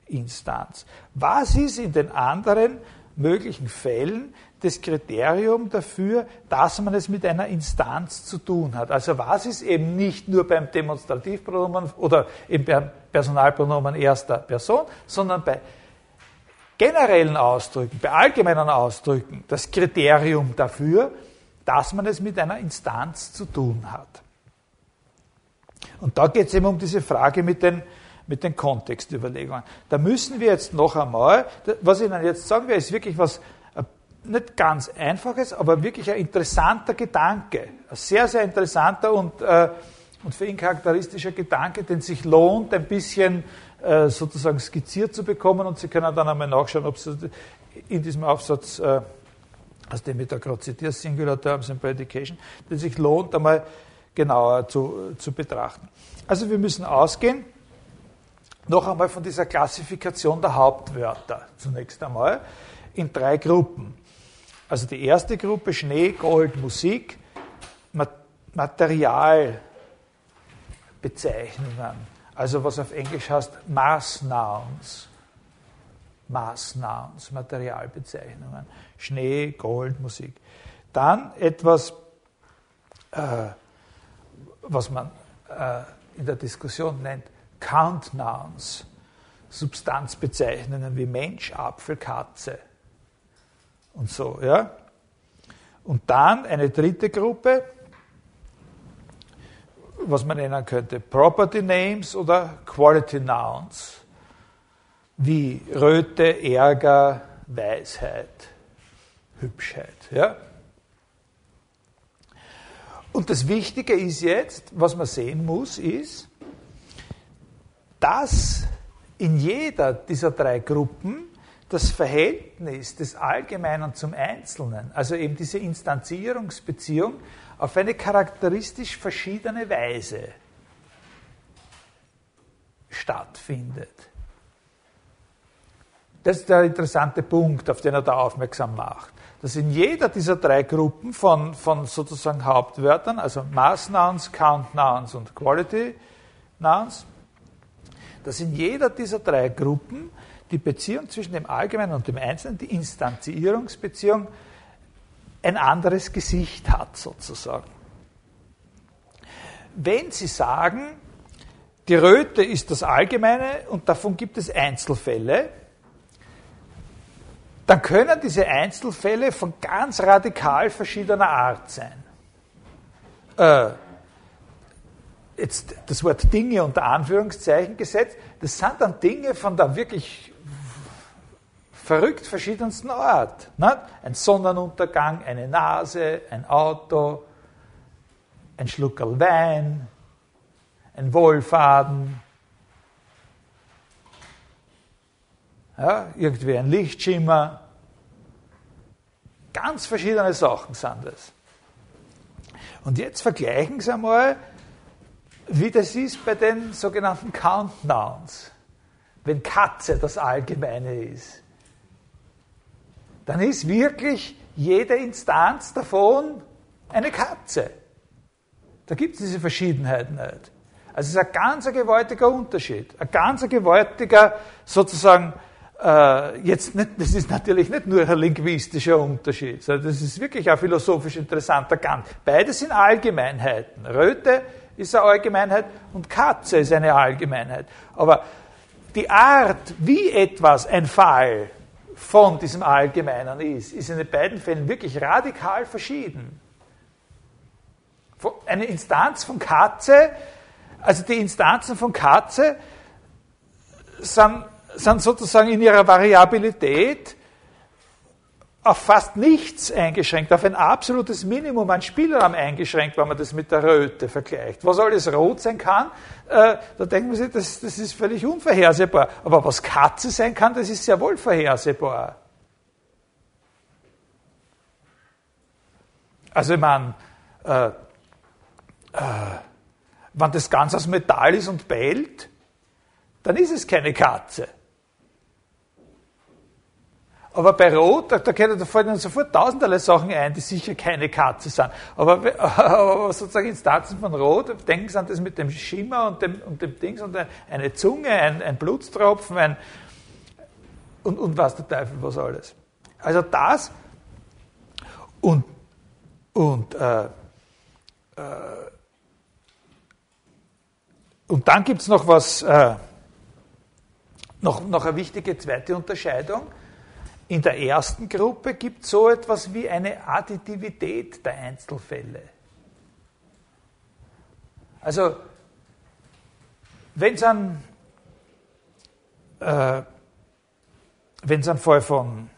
Instanz. Was ist in den anderen möglichen Fällen das Kriterium dafür, dass man es mit einer Instanz zu tun hat? Also was ist eben nicht nur beim Demonstrativpronomen oder eben beim Personalpronomen erster Person, sondern bei generellen Ausdrücken, bei allgemeinen Ausdrücken das Kriterium dafür, dass man es mit einer Instanz zu tun hat. Und da geht es eben um diese Frage mit den mit den Kontextüberlegungen. Da müssen wir jetzt noch einmal, was ich Ihnen jetzt sagen werde, ist wirklich was äh, nicht ganz einfaches, aber wirklich ein interessanter Gedanke. Ein sehr, sehr interessanter und, äh, und für ihn charakteristischer Gedanke, den sich lohnt, ein bisschen äh, sozusagen skizziert zu bekommen. Und Sie können dann einmal nachschauen, ob Sie in diesem Aufsatz, äh, aus dem ich da gerade zitiere, Singular Terms and Predication, den sich lohnt, einmal genauer zu, zu betrachten. Also wir müssen ausgehen, noch einmal von dieser Klassifikation der Hauptwörter zunächst einmal in drei Gruppen. Also die erste Gruppe Schnee, Gold, Musik, Materialbezeichnungen, also was auf Englisch heißt. Mass Nouns, Materialbezeichnungen. Schnee, Gold, Musik. Dann etwas, äh, was man äh, in der Diskussion nennt Countnouns, Substanzbezeichnungen wie Mensch, Apfel, Katze und so. Ja? Und dann eine dritte Gruppe, was man nennen könnte Property Names oder Quality Nouns, wie Röte, Ärger, Weisheit, Hübschheit. Ja? Und das Wichtige ist jetzt, was man sehen muss, ist, dass in jeder dieser drei Gruppen das Verhältnis des Allgemeinen zum Einzelnen, also eben diese Instanzierungsbeziehung, auf eine charakteristisch verschiedene Weise stattfindet. Das ist der interessante Punkt, auf den er da aufmerksam macht. Dass in jeder dieser drei Gruppen von, von sozusagen Hauptwörtern, also Mass Nouns, Count Nouns und Quality Nouns, dass in jeder dieser drei Gruppen die Beziehung zwischen dem Allgemeinen und dem Einzelnen, die Instanzierungsbeziehung, ein anderes Gesicht hat, sozusagen. Wenn Sie sagen, die Röte ist das Allgemeine und davon gibt es Einzelfälle, dann können diese Einzelfälle von ganz radikal verschiedener Art sein. Äh, jetzt das Wort Dinge unter Anführungszeichen gesetzt, das sind dann Dinge von der wirklich verrückt verschiedensten Art. Ne? Ein Sonnenuntergang, eine Nase, ein Auto, ein Schluckerl Wein, ein Wohlfaden, ja, irgendwie ein Lichtschimmer. Ganz verschiedene Sachen sind das. Und jetzt vergleichen Sie einmal wie das ist bei den sogenannten Countdowns. Wenn Katze das Allgemeine ist, dann ist wirklich jede Instanz davon eine Katze. Da gibt es diese Verschiedenheit nicht. Also es ist ein ganz gewaltiger Unterschied. Ein ganz gewaltiger, sozusagen, äh, jetzt nicht, das ist natürlich nicht nur ein linguistischer Unterschied, sondern das ist wirklich ein philosophisch interessanter Gang. Beide sind Allgemeinheiten. Röte ist eine Allgemeinheit und Katze ist eine Allgemeinheit. Aber die Art, wie etwas ein Fall von diesem Allgemeinen ist, ist in den beiden Fällen wirklich radikal verschieden. Eine Instanz von Katze, also die Instanzen von Katze sind, sind sozusagen in ihrer Variabilität auf fast nichts eingeschränkt, auf ein absolutes Minimum an Spielraum eingeschränkt, wenn man das mit der Röte vergleicht. Was alles rot sein kann, äh, da denkt man sich, das, das ist völlig unvorhersehbar. Aber was Katze sein kann, das ist sehr wohl vorhersehbar. Also ich meine, äh, äh, wenn das ganz aus Metall ist und bellt, dann ist es keine Katze. Aber bei Rot, da, da fallen dann sofort tausenderlei Sachen ein, die sicher keine Katze sind. Aber, aber sozusagen Instanzen von Rot, denken Sie an das mit dem Schimmer und dem, und dem Dings und eine Zunge, ein, ein Blutstropfen, ein, und, und was der Teufel, was alles. Also das und, und, äh, äh, und dann gibt es noch was, äh, noch, noch eine wichtige zweite Unterscheidung in der ersten Gruppe gibt es so etwas wie eine Additivität der Einzelfälle. Also, wenn es ein, äh, wenn's ein Fall von,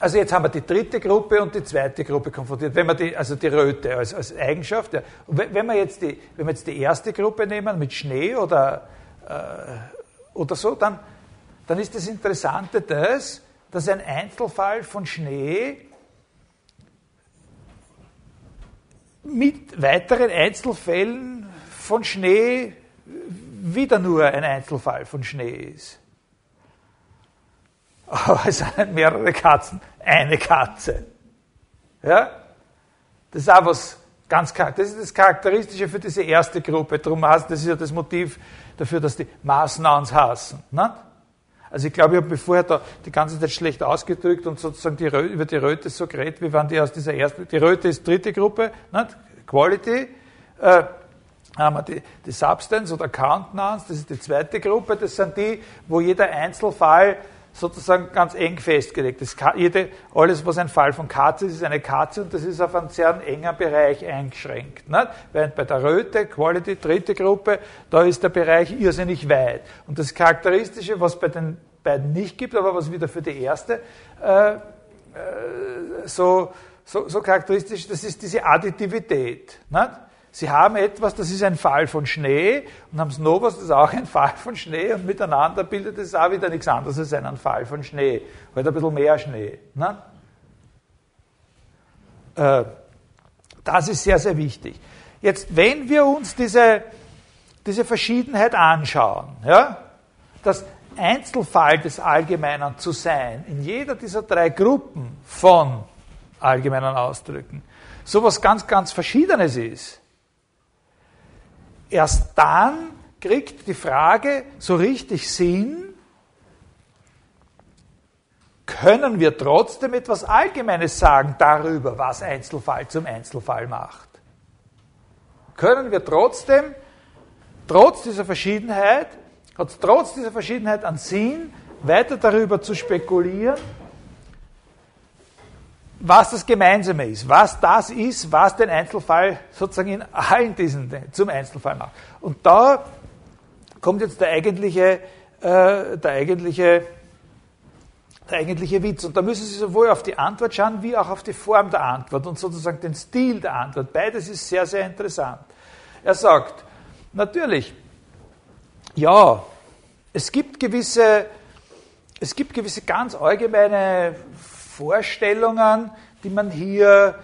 also jetzt haben wir die dritte Gruppe und die zweite Gruppe konfrontiert, wenn wir die, also die Röte als, als Eigenschaft, ja. wenn wir, jetzt die, wenn wir jetzt die erste Gruppe nehmen mit Schnee oder, äh, oder so, dann dann ist das Interessante das, dass ein Einzelfall von Schnee mit weiteren Einzelfällen von Schnee wieder nur ein Einzelfall von Schnee ist. Aber es sind mehrere Katzen, eine Katze. Ja? Das ist auch was ganz das ist das Charakteristische für diese erste Gruppe. Darum das ist ja das Motiv dafür, dass die Maßnahms hassen. Nicht? Also ich glaube, ich habe mich vorher da die ganze Zeit schlecht ausgedrückt und sozusagen die über die Röte so geredet, wie waren die aus dieser ersten, die Röte ist dritte Gruppe, nicht? Quality, äh, haben wir die, die Substance oder Countdowns, das ist die zweite Gruppe, das sind die, wo jeder Einzelfall sozusagen ganz eng festgelegt ist. Jede, alles, was ein Fall von Katze ist, ist eine Katze und das ist auf einen sehr engen Bereich eingeschränkt. Nicht? Während bei der Röte, Quality, dritte Gruppe, da ist der Bereich irrsinnig weit. Und das Charakteristische, was bei den beiden nicht gibt, aber was wieder für die erste äh, äh, so, so, so charakteristisch, das ist diese Additivität. Nicht? Sie haben etwas, das ist ein Fall von Schnee, und haben was, das ist auch ein Fall von Schnee, und miteinander bildet es auch wieder nichts anderes als einen Fall von Schnee. Halt ein bisschen mehr Schnee. Ne? Äh, das ist sehr, sehr wichtig. Jetzt, wenn wir uns diese, diese Verschiedenheit anschauen, ja, das Einzelfall des Allgemeinen zu sein, in jeder dieser drei Gruppen von allgemeinen Ausdrücken, sowas ganz, ganz Verschiedenes ist, Erst dann kriegt die Frage so richtig Sinn, können wir trotzdem etwas Allgemeines sagen darüber, was Einzelfall zum Einzelfall macht? Können wir trotzdem, trotz dieser Verschiedenheit, hat trotz dieser Verschiedenheit an Sinn, weiter darüber zu spekulieren, was das Gemeinsame ist, was das ist, was den Einzelfall sozusagen in allen diesen zum Einzelfall macht. Und da kommt jetzt der eigentliche, äh, der eigentliche, der eigentliche Witz. Und da müssen Sie sowohl auf die Antwort schauen, wie auch auf die Form der Antwort und sozusagen den Stil der Antwort. Beides ist sehr, sehr interessant. Er sagt, natürlich, ja, es gibt gewisse, es gibt gewisse ganz allgemeine Vorstellungen, die man hier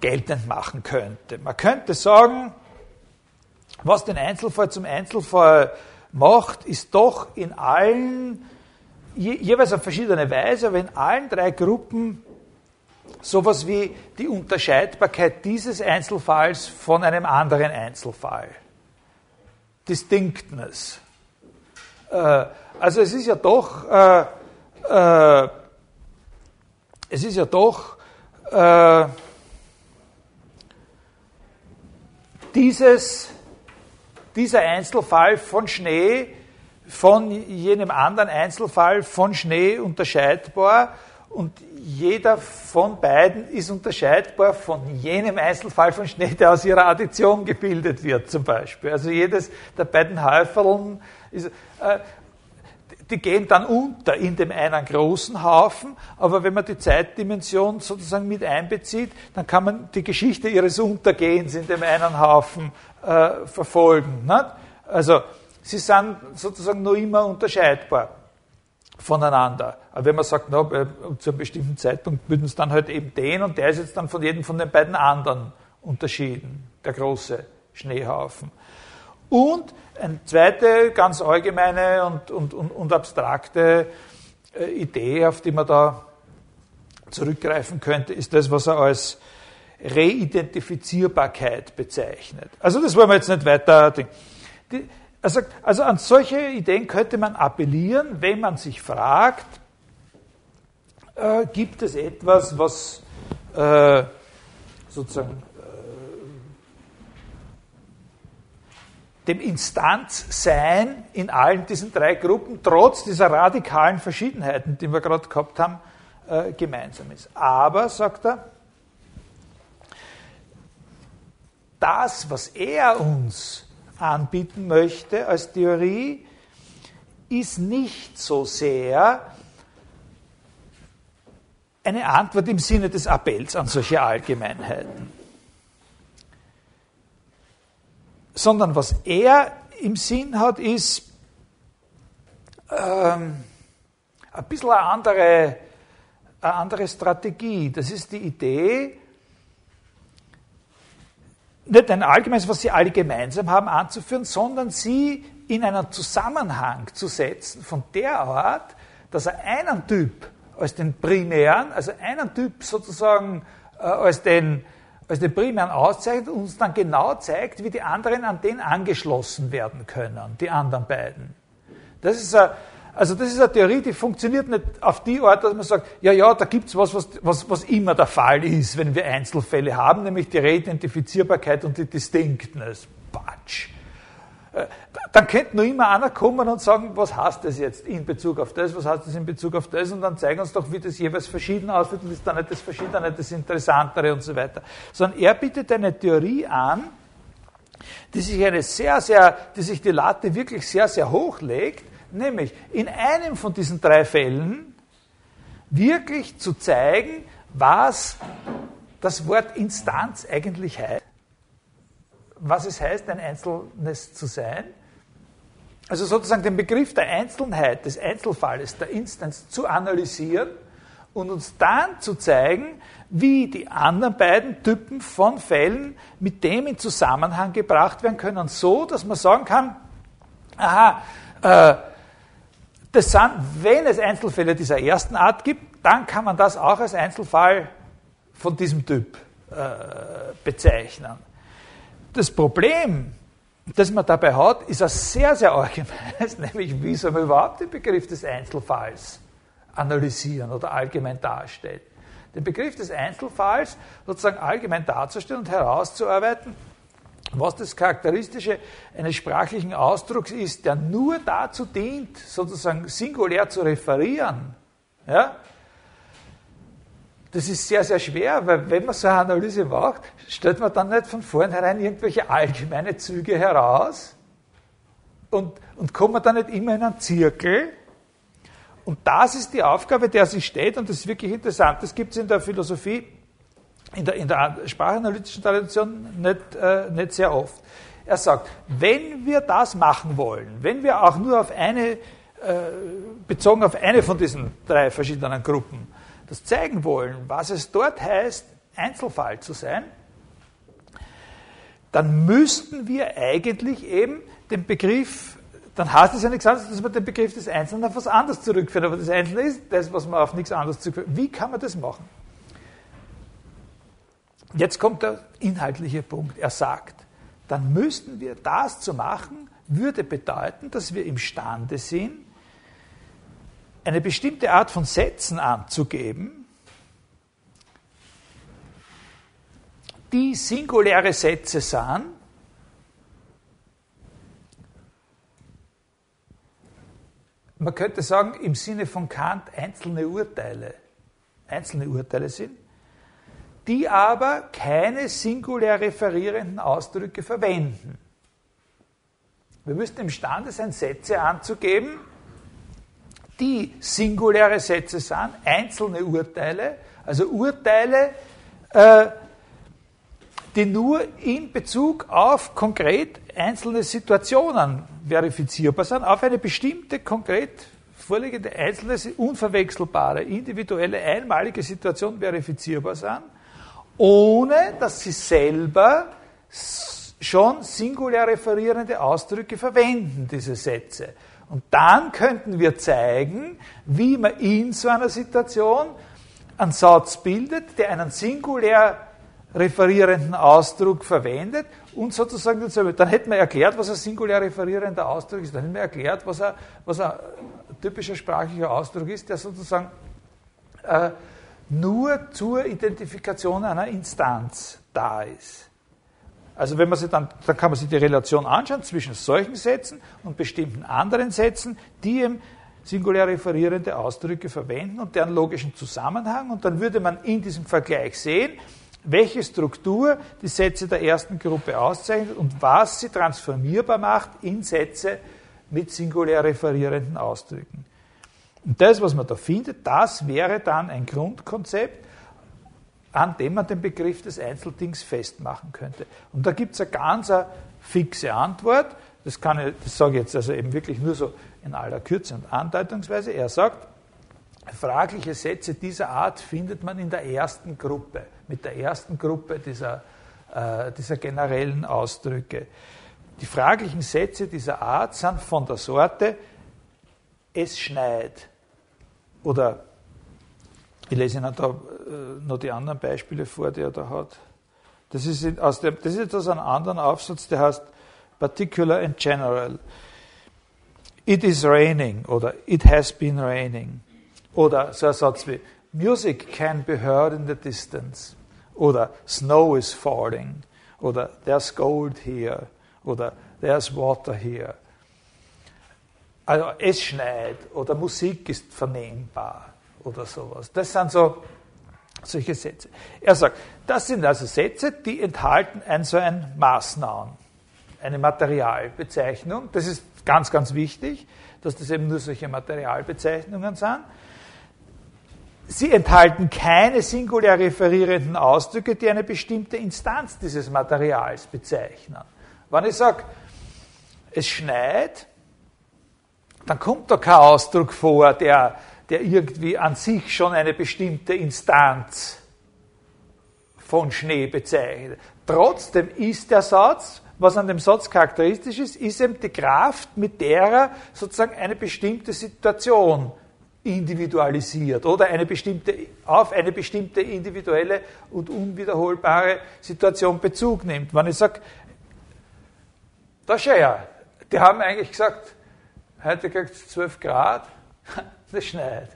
geltend machen könnte. Man könnte sagen, was den Einzelfall zum Einzelfall macht, ist doch in allen, je, jeweils auf verschiedene Weise, aber in allen drei Gruppen sowas wie die Unterscheidbarkeit dieses Einzelfalls von einem anderen Einzelfall. Distinctness. Äh, also es ist ja doch, äh, äh, es ist ja doch äh, dieses, dieser Einzelfall von Schnee von jenem anderen Einzelfall von Schnee unterscheidbar und jeder von beiden ist unterscheidbar von jenem Einzelfall von Schnee, der aus ihrer Addition gebildet wird, zum Beispiel. Also jedes der beiden Häuferln ist, äh, die gehen dann unter in dem einen großen Haufen, aber wenn man die Zeitdimension sozusagen mit einbezieht, dann kann man die Geschichte ihres Untergehens in dem einen Haufen äh, verfolgen. Nicht? Also sie sind sozusagen noch immer unterscheidbar voneinander. Aber wenn man sagt, na, zu einem bestimmten Zeitpunkt würden es dann halt eben den und der ist jetzt dann von jedem von den beiden anderen unterschieden, der große Schneehaufen. Und eine zweite ganz allgemeine und, und, und, und abstrakte äh, Idee, auf die man da zurückgreifen könnte, ist das, was er als Reidentifizierbarkeit bezeichnet. Also das wollen wir jetzt nicht weiter. Die, also, also an solche Ideen könnte man appellieren, wenn man sich fragt, äh, gibt es etwas, was äh, sozusagen dem Instanzsein in allen diesen drei Gruppen, trotz dieser radikalen Verschiedenheiten, die wir gerade gehabt haben, äh, gemeinsam ist. Aber, sagt er, das, was er uns anbieten möchte als Theorie, ist nicht so sehr eine Antwort im Sinne des Appells an solche Allgemeinheiten, sondern was er im Sinn hat, ist ähm, ein bisschen eine andere, eine andere Strategie. Das ist die Idee, nicht ein allgemeines, was sie alle gemeinsam haben, anzuführen, sondern sie in einen Zusammenhang zu setzen von der Art, dass er einen Typ als den primären, also einen Typ sozusagen äh, als, den, als den primären auszeichnet und uns dann genau zeigt, wie die anderen an den angeschlossen werden können, die anderen beiden. Das ist ein, also das ist eine Theorie, die funktioniert nicht auf die Art, dass man sagt, ja, ja, da gibt's was, was, was, was immer der Fall ist, wenn wir Einzelfälle haben, nämlich die Reidentifizierbarkeit und die Distinctness. Batsch. Äh, dann könnte nur immer einer kommen und sagen, was heißt das jetzt in Bezug auf das, was heißt das in Bezug auf das, und dann zeigen uns doch, wie das jeweils verschieden aussieht, und ist dann nicht das Verschiedene, das Interessantere und so weiter. Sondern er bietet eine Theorie an, die sich eine sehr, sehr, die sich die Latte wirklich sehr, sehr hoch legt, nämlich in einem von diesen drei Fällen wirklich zu zeigen, was das Wort Instanz eigentlich heißt, was es heißt, ein Einzelnes zu sein. Also sozusagen den Begriff der Einzelheit, des Einzelfalles, der Instanz zu analysieren und uns dann zu zeigen, wie die anderen beiden Typen von Fällen mit dem in Zusammenhang gebracht werden können, so dass man sagen kann, aha, äh, das sind, wenn es Einzelfälle dieser ersten Art gibt, dann kann man das auch als Einzelfall von diesem Typ äh, bezeichnen. Das Problem, das man dabei hat, ist ein sehr, sehr allgemeines, nämlich wie soll man überhaupt den Begriff des Einzelfalls analysieren oder allgemein darstellen. Den Begriff des Einzelfalls sozusagen allgemein darzustellen und herauszuarbeiten, was das Charakteristische eines sprachlichen Ausdrucks ist, der nur dazu dient, sozusagen singulär zu referieren, ja, das ist sehr, sehr schwer, weil wenn man so eine Analyse macht, stellt man dann nicht von vornherein irgendwelche allgemeine Züge heraus und, und kommt man dann nicht immer in einen Zirkel. Und das ist die Aufgabe, der sich steht, und das ist wirklich interessant. Das gibt es in der Philosophie in der, in der sprachanalytischen Tradition nicht, äh, nicht sehr oft. Er sagt, wenn wir das machen wollen, wenn wir auch nur auf eine, äh, bezogen auf eine von diesen drei verschiedenen Gruppen, das zeigen wollen, was es dort heißt, Einzelfall zu sein, dann müssten wir eigentlich eben den Begriff, dann heißt es ja nichts anderes, dass man den Begriff des Einzelnen auf was anderes zurückführt. Aber das Einzelne ist das, was man auf nichts anderes zurückführt. Wie kann man das machen? Jetzt kommt der inhaltliche Punkt. Er sagt, dann müssten wir das zu machen, würde bedeuten, dass wir imstande sind, eine bestimmte Art von Sätzen anzugeben, die singuläre Sätze sind, man könnte sagen, im Sinne von Kant einzelne Urteile, einzelne Urteile sind, die aber keine singulär referierenden Ausdrücke verwenden. Wir müssten imstande sein, Sätze anzugeben, die singuläre Sätze sind, einzelne Urteile, also Urteile, äh, die nur in Bezug auf konkret einzelne Situationen verifizierbar sind, auf eine bestimmte konkret vorliegende einzelne, unverwechselbare, individuelle, einmalige Situation verifizierbar sind, ohne dass sie selber schon singulär referierende Ausdrücke verwenden, diese Sätze. Und dann könnten wir zeigen, wie man in so einer Situation einen Satz bildet, der einen singulär referierenden Ausdruck verwendet und sozusagen. Dann hätten wir erklärt, was ein singulär referierender Ausdruck ist. Dann hätten wir erklärt, was ein, was ein typischer sprachlicher Ausdruck ist, der sozusagen äh, nur zur Identifikation einer Instanz da ist. Also wenn man sich dann, dann kann man sich die Relation anschauen zwischen solchen Sätzen und bestimmten anderen Sätzen, die eben singulär referierende Ausdrücke verwenden und deren logischen Zusammenhang. Und dann würde man in diesem Vergleich sehen, welche Struktur die Sätze der ersten Gruppe auszeichnet und was sie transformierbar macht in Sätze mit singulär referierenden Ausdrücken. Und das, was man da findet, das wäre dann ein Grundkonzept, an dem man den Begriff des Einzeldings festmachen könnte. Und da gibt es eine ganz eine fixe Antwort. Das, kann ich, das sage ich jetzt also eben wirklich nur so in aller Kürze und Andeutungsweise. Er sagt, fragliche Sätze dieser Art findet man in der ersten Gruppe mit der ersten Gruppe dieser, äh, dieser generellen Ausdrücke. Die fraglichen Sätze dieser Art sind von der Sorte, es schneit. Oder ich lese Ihnen da äh, noch die anderen Beispiele vor, die er da hat. Das ist, aus dem, das ist aus einem anderen Aufsatz, der heißt Particular and General. It is raining oder It has been raining. Oder so ein Satz wie Music can be heard in the distance. Oder Snow is falling. Oder There's gold here. Oder There's water here. Also es schneit oder Musik ist vernehmbar oder sowas. Das sind so solche Sätze. Er sagt, das sind also Sätze, die enthalten ein so ein Maßnamen, eine Materialbezeichnung. Das ist ganz, ganz wichtig, dass das eben nur solche Materialbezeichnungen sind. Sie enthalten keine singulär referierenden Ausdrücke, die eine bestimmte Instanz dieses Materials bezeichnen. Wenn ich sage, es schneit, dann kommt da kein Ausdruck vor, der, der irgendwie an sich schon eine bestimmte Instanz von Schnee bezeichnet. Trotzdem ist der Satz, was an dem Satz charakteristisch ist, ist eben die Kraft, mit der er sozusagen eine bestimmte Situation individualisiert oder eine bestimmte, auf eine bestimmte individuelle und unwiederholbare Situation Bezug nimmt. Wenn ich sage, da schau ja, die haben eigentlich gesagt, heute kriegt es 12 Grad, das schneit.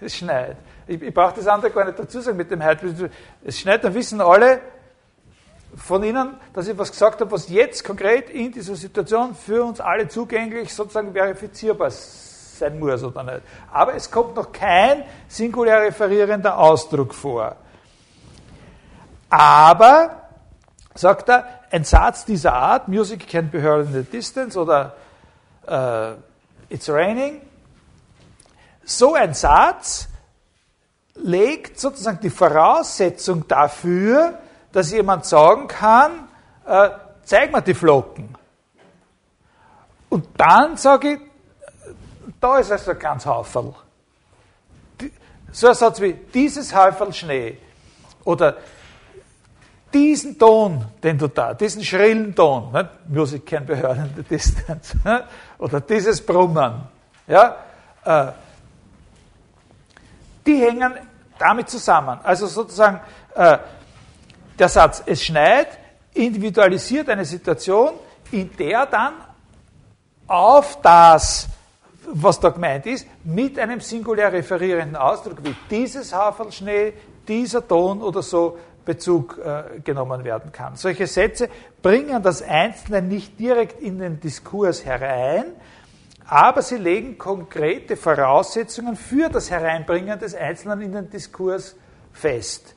Es schneit. Ich, ich brauche das andere gar nicht dazu sagen mit dem heute. Es schneit, dann wissen alle von Ihnen, dass ich was gesagt habe, was jetzt konkret in dieser Situation für uns alle zugänglich sozusagen verifizierbar sein muss oder nicht. Aber es kommt noch kein singulär referierender Ausdruck vor. Aber, sagt er, ein Satz dieser Art, Music can be heard in the distance oder uh, It's raining, so ein Satz legt sozusagen die Voraussetzung dafür, dass jemand sagen kann, äh, zeig mir die Flocken. Und dann sage ich, da ist also ganz Haufen. So ein Satz wie dieses Häufel Schnee oder diesen Ton, den du da, diesen schrillen Ton, nicht? Music can be heard in the distance, oder dieses Brummen, ja, äh, die hängen damit zusammen. Also sozusagen äh, der Satz, es schneit, individualisiert eine Situation, in der dann auf das, was da gemeint ist, mit einem singulär referierenden Ausdruck wie dieses Haferlschnee, dieser Ton oder so Bezug äh, genommen werden kann. Solche Sätze bringen das Einzelne nicht direkt in den Diskurs herein, aber sie legen konkrete Voraussetzungen für das Hereinbringen des Einzelnen in den Diskurs fest.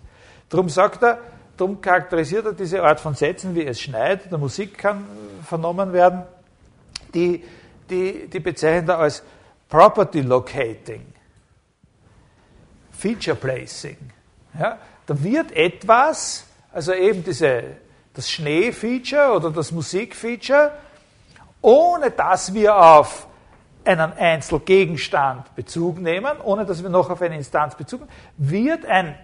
Darum sagt er, darum charakterisiert er diese Art von Sätzen, wie es schneit, der Musik kann vernommen werden, die, die, die bezeichnet er als Property Locating, Feature Placing. Ja? Da wird etwas, also eben diese, das Schnee-Feature oder das Musik-Feature, ohne dass wir auf einen Einzelgegenstand Bezug nehmen, ohne dass wir noch auf eine Instanz Bezug nehmen, wird ein,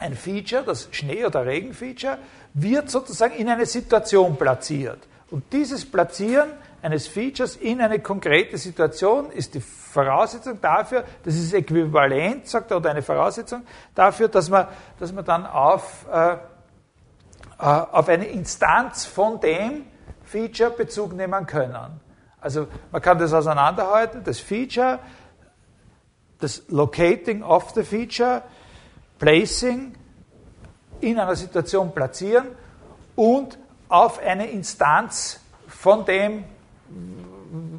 ein Feature, das Schnee- oder Regen-Feature, wird sozusagen in eine Situation platziert. Und dieses Platzieren eines Features in eine konkrete Situation ist die Voraussetzung dafür, das ist äquivalent, sagt er, oder eine Voraussetzung dafür, dass man, dass man dann auf, äh, äh, auf eine Instanz von dem Feature Bezug nehmen können. Also man kann das auseinanderhalten, das Feature, das Locating of the Feature, Placing, in einer Situation platzieren und auf eine Instanz von dem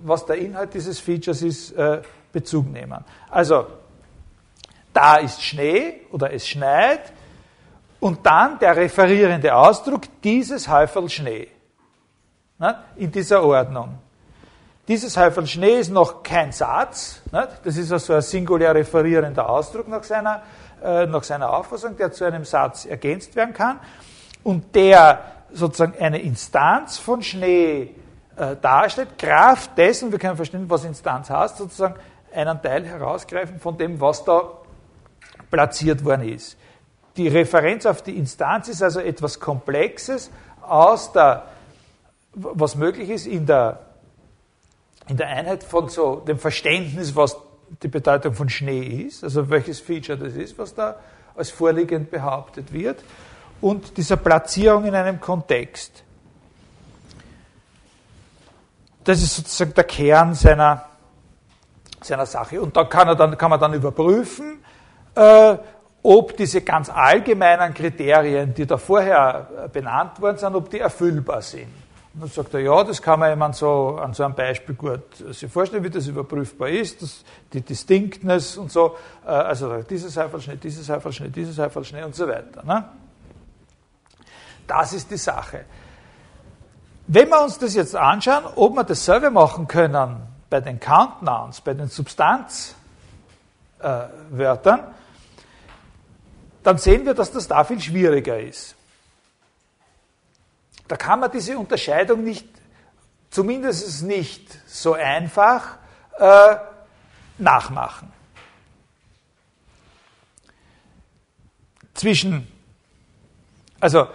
was der Inhalt dieses Features ist, äh, Bezug nehmen. Also, da ist Schnee oder es schneit und dann der referierende Ausdruck, dieses Häufel Schnee. In dieser Ordnung. Dieses Häufel Schnee ist noch kein Satz, das ist also ein singulär referierender Ausdruck nach seiner, äh, nach seiner Auffassung, der zu einem Satz ergänzt werden kann und der sozusagen eine Instanz von Schnee äh, darstellt, Kraft dessen, wir können verstehen, was Instanz heißt, sozusagen einen Teil herausgreifen von dem, was da platziert worden ist. Die Referenz auf die Instanz ist also etwas Komplexes aus der, was möglich ist in der, in der Einheit von so dem Verständnis, was die Bedeutung von Schnee ist, also welches Feature das ist, was da als vorliegend behauptet wird, und dieser Platzierung in einem Kontext. Das ist sozusagen der Kern seiner, seiner Sache. Und da kann, er dann, kann man dann überprüfen, äh, ob diese ganz allgemeinen Kriterien, die da vorher äh, benannt worden sind, ob die erfüllbar sind. Und dann sagt er, ja, das kann man jemand so an so einem Beispiel gut sich vorstellen, wie das überprüfbar ist, das, die Distinctness und so, äh, also dieses Einfallschnitt, dieses Einfallschnitt, dieses Einfallschnitt und so weiter. Ne? Das ist die Sache. Wenn wir uns das jetzt anschauen, ob wir dasselbe machen können bei den Countdowns, bei den Substanzwörtern, äh, dann sehen wir, dass das da viel schwieriger ist. Da kann man diese Unterscheidung nicht, zumindest nicht so einfach, äh, nachmachen. Zwischen, also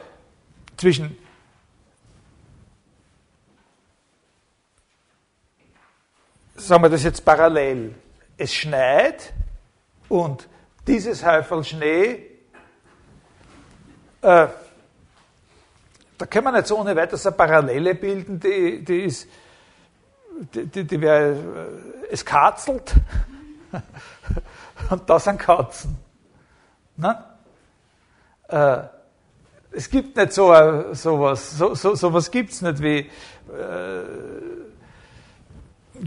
zwischen sagen wir das jetzt parallel. Es schneit und dieses Häufel Schnee, äh, da können wir nicht so ohne weiteres eine Parallele bilden, die, die ist, die, die, die wäre, äh, es katzelt und da sind Katzen. Ne? Äh, es gibt nicht so sowas, so, so, sowas gibt es nicht wie, äh,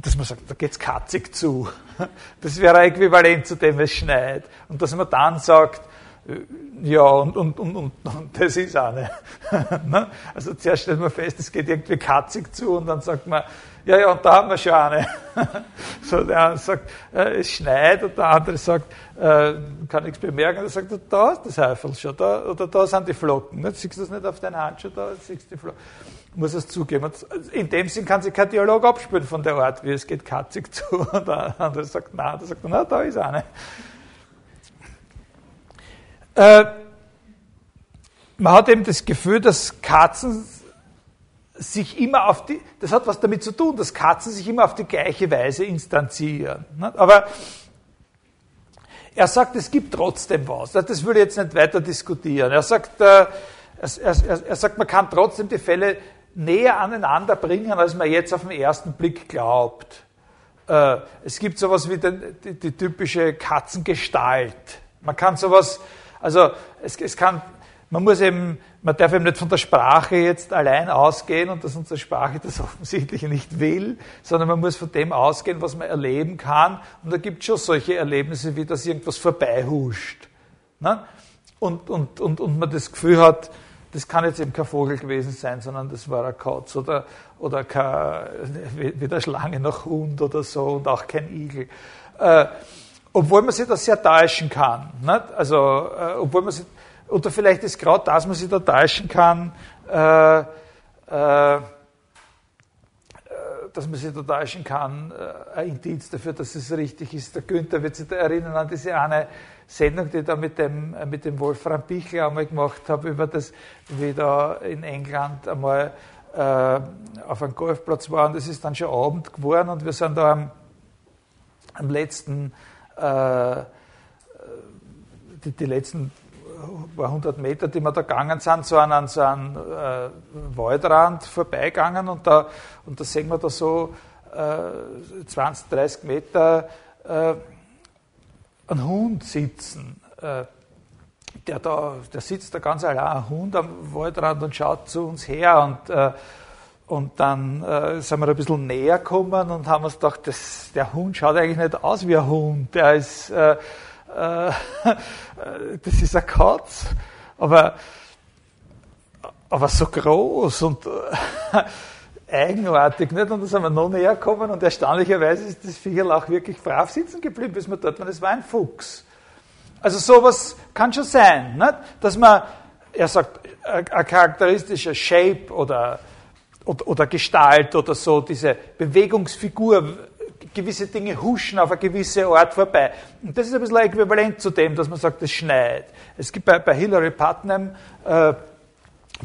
dass man sagt, da geht's katzig zu. Das wäre äquivalent zu dem, es schneit. Und dass man dann sagt, äh, ja, und, und, und, und, das ist eine. Ne? Also zuerst stellt man fest, es geht irgendwie katzig zu und dann sagt man, ja, ja, und da haben wir schon eine. So, der eine sagt, äh, es schneit und der andere sagt, äh, kann nichts bemerken. Und der sagt, da ist das Heifel schon, da, oder da sind die Flocken. Ne? Siehst du das nicht auf deinen Handschuh, da siehst du die Flocken muss es zugeben. Und in dem Sinn kann sich kein Dialog abspielen von der Art, wie es geht katzig zu. Und der andere sagt, na, der sagt, na, da ist eine. Äh, man hat eben das Gefühl, dass Katzen sich immer auf die, das hat was damit zu tun, dass Katzen sich immer auf die gleiche Weise instanzieren. Aber er sagt, es gibt trotzdem was. Das würde ich jetzt nicht weiter diskutieren. Er sagt, äh, er, er, er sagt, man kann trotzdem die Fälle näher aneinander bringen, als man jetzt auf den ersten Blick glaubt. Äh, es gibt sowas wie die, die, die, typische Katzengestalt. Man kann sowas, also es, es kann, man muss eben, man darf eben nicht von der Sprache jetzt allein ausgehen und dass unsere Sprache das offensichtlich nicht will, sondern man muss von dem ausgehen, was man erleben kann. Und da gibt es schon solche Erlebnisse, wie dass irgendwas vorbeihuscht. Ne? Und, und, und, und man das Gefühl hat, das kann jetzt eben kein Vogel gewesen sein, sondern das war ein Katz oder, oder kein, weder Schlange noch Hund oder so und auch kein Igel. Äh, obwohl man sich da sehr täuschen kann. Nicht? Also, äh, obwohl man sich, oder vielleicht ist gerade das, man sich da täuschen kann, äh, äh, dass man sich da täuschen kann, äh, ein Indiz dafür, dass es richtig ist. Der Günther wird sich da erinnern an diese eine Sendung, die ich da mit dem, äh, mit dem Wolfram Pichel einmal gemacht habe, über das, wie da in England einmal äh, auf einem Golfplatz war. Und es ist dann schon Abend geworden und wir sind da am, am letzten, die, die letzten paar hundert Meter, die wir da gegangen sind, so an, so einem äh, Waldrand vorbeigegangen und da, und da sehen wir da so äh, 20, 30 Meter äh, einen Hund sitzen. Äh, der, da, der sitzt da ganz allein, ein Hund am Waldrand und schaut zu uns her und äh, und dann äh, sind wir ein bisschen näher gekommen und haben uns gedacht, das, der Hund schaut eigentlich nicht aus wie ein Hund. Der ist, äh, äh, das ist eine Katz, aber, aber so groß und äh, eigenartig. Nicht? Und dann sind wir noch näher gekommen und erstaunlicherweise ist das Viecherl auch wirklich brav sitzen geblieben, bis man dort war. Das war ein Fuchs. Also sowas kann schon sein, nicht? dass man, er sagt, ein charakteristischer Shape oder, oder, oder Gestalt oder so, diese Bewegungsfigur, gewisse Dinge huschen auf eine gewisse Art vorbei. Und das ist ein bisschen äquivalent zu dem, dass man sagt, es schneit. Es gibt bei, bei Hilary Putnam, äh,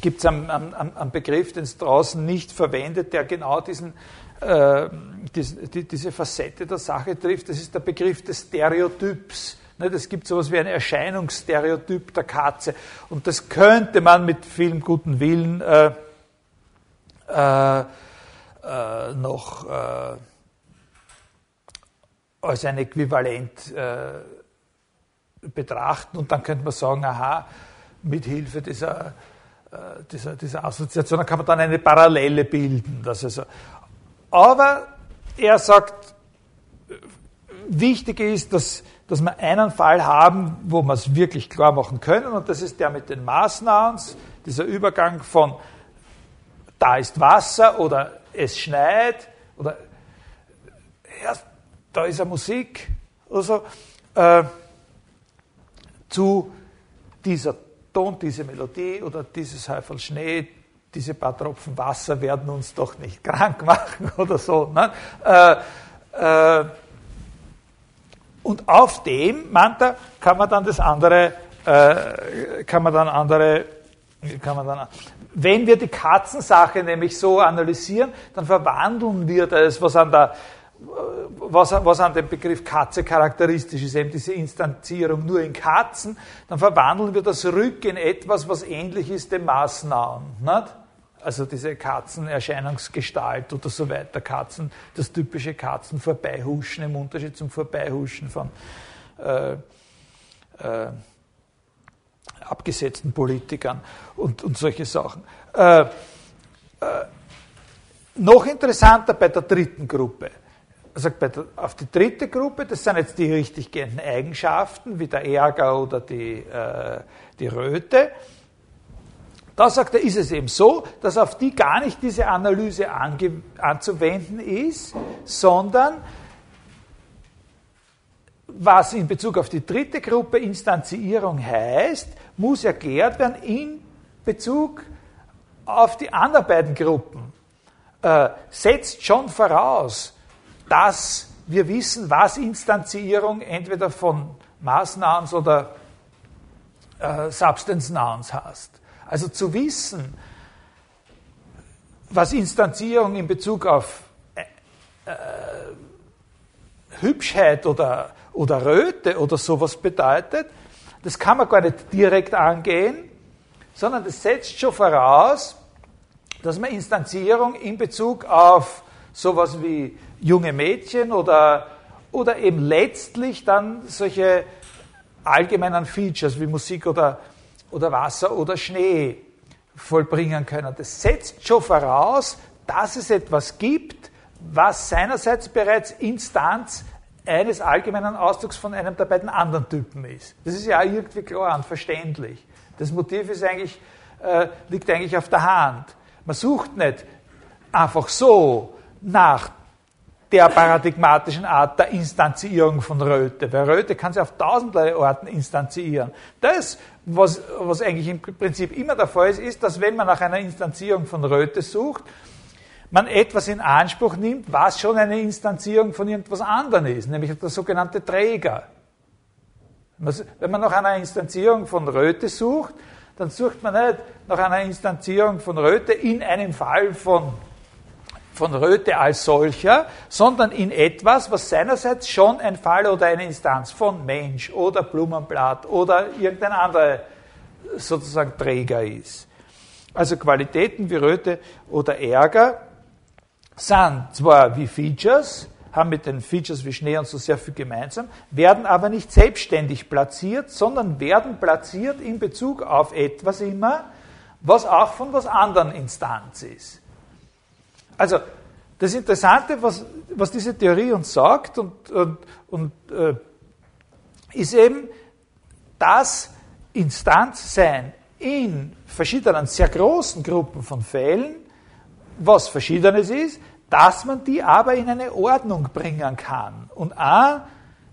gibt es einen, einen, einen, Begriff, den es draußen nicht verwendet, der genau diesen, äh, diese, die, diese Facette der Sache trifft. Das ist der Begriff des Stereotyps. Es gibt sowas wie ein Erscheinungsstereotyp der Katze. Und das könnte man mit vielem guten Willen äh, äh, äh, noch äh, als ein Äquivalent äh, betrachten. Und dann könnte man sagen, aha, mit Hilfe dieser äh, dieser, dieser Assoziation, kann man dann eine Parallele bilden. Dass also, aber er sagt, wichtig ist, dass, dass wir einen Fall haben, wo wir es wirklich klar machen können, und das ist der mit den Maßnahms, dieser Übergang von da ist Wasser oder es schneit oder ja, da ist eine Musik oder so, äh, zu dieser Ton, diese Melodie oder dieses Häufel Schnee, diese paar Tropfen Wasser werden uns doch nicht krank machen oder so. Ne? Äh, äh, und auf dem, meint kann man dann das andere, äh, kann man dann andere, kann man dann, wenn wir die Katzensache nämlich so analysieren, dann verwandeln wir das, was an der was, was an dem Begriff Katze charakteristisch ist, eben diese Instanzierung nur in Katzen, dann verwandeln wir das rück in etwas, was ähnlich ist dem Maßnahen. Nicht? Also diese Katzenerscheinungsgestalt oder so weiter, Katzen, das typische Katzenvorbeihuschen im Unterschied zum Vorbeihuschen von äh, äh, abgesetzten Politikern und, und solche Sachen. Äh, äh noch interessanter bei der dritten Gruppe also auf die dritte Gruppe, das sind jetzt die richtig gehenden Eigenschaften, wie der Ärger oder die, äh, die Röte. Da sagt er, ist es eben so, dass auf die gar nicht diese Analyse anzuwenden ist, sondern was in Bezug auf die dritte Gruppe Instanzierung heißt, muss erklärt werden in Bezug auf die anderen beiden Gruppen. Äh, setzt schon voraus, dass wir wissen, was Instanzierung entweder von Maßnahms oder äh, Substance Nouns heißt. Also zu wissen, was Instanzierung in Bezug auf äh, äh, Hübschheit oder, oder Röte oder sowas bedeutet, das kann man gar nicht direkt angehen, sondern das setzt schon voraus, dass man Instanzierung in Bezug auf sowas wie junge Mädchen oder, oder eben letztlich dann solche allgemeinen Features wie Musik oder, oder Wasser oder Schnee vollbringen können. Das setzt schon voraus, dass es etwas gibt, was seinerseits bereits Instanz eines allgemeinen Ausdrucks von einem der beiden anderen Typen ist. Das ist ja irgendwie klar und verständlich. Das Motiv ist eigentlich, äh, liegt eigentlich auf der Hand. Man sucht nicht einfach so nach der paradigmatischen Art der Instanzierung von Röte. Weil Röte kann sich auf tausenderlei Orten instanzieren. Das, was, was eigentlich im Prinzip immer der Fall ist, ist, dass wenn man nach einer Instanzierung von Röte sucht, man etwas in Anspruch nimmt, was schon eine Instanzierung von irgendwas anderem ist, nämlich der sogenannte Träger. Wenn man nach einer Instanzierung von Röte sucht, dann sucht man nicht nach einer Instanzierung von Röte in einem Fall von, von Röte als solcher, sondern in etwas, was seinerseits schon ein Fall oder eine Instanz von Mensch oder Blumenblatt oder irgendein anderer sozusagen Träger ist. Also Qualitäten wie Röte oder Ärger sind zwar wie Features, haben mit den Features wie Schnee und so sehr viel gemeinsam, werden aber nicht selbstständig platziert, sondern werden platziert in Bezug auf etwas immer, was auch von was anderen Instanz ist. Also das Interessante, was, was diese Theorie uns sagt, und, und, und äh, ist eben, dass Instanzsein in verschiedenen, sehr großen Gruppen von Fällen was Verschiedenes ist, dass man die aber in eine Ordnung bringen kann. Und auch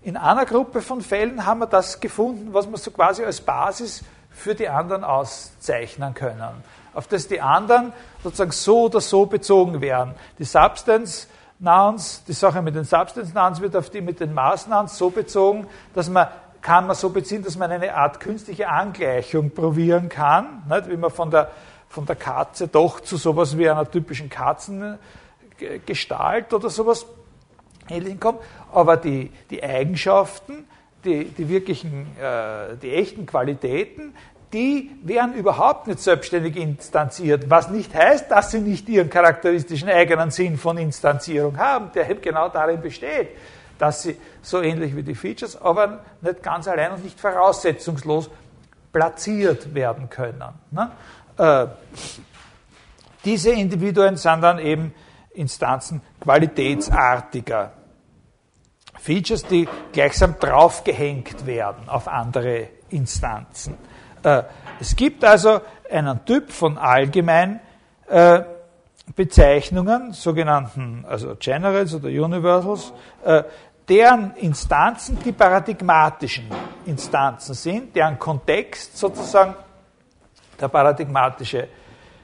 in einer Gruppe von Fällen haben wir das gefunden, was wir so quasi als Basis für die anderen auszeichnen können. Auf das die anderen sozusagen so oder so bezogen werden. Die Substance Nouns, die Sache mit den Substance Nouns wird auf die mit den Maß Nouns so bezogen, dass man kann man so beziehen, dass man eine Art künstliche Angleichung probieren kann, nicht? wie man von der, von der Katze doch zu sowas wie einer typischen Katzen Gestalt oder sowas ähnlichem kommt, aber die, die Eigenschaften, die, die wirklichen, äh, die echten Qualitäten, die werden überhaupt nicht selbstständig instanziert, was nicht heißt, dass sie nicht ihren charakteristischen eigenen Sinn von Instanzierung haben, der genau darin besteht, dass sie so ähnlich wie die Features, aber nicht ganz allein und nicht voraussetzungslos platziert werden können. Ne? Äh, diese Individuen sind dann eben Instanzen qualitätsartiger. Features, die gleichsam draufgehängt werden auf andere Instanzen. Äh, es gibt also einen Typ von allgemein äh, Bezeichnungen, sogenannten also Generals oder Universals, äh, deren Instanzen die paradigmatischen Instanzen sind, deren Kontext sozusagen der paradigmatische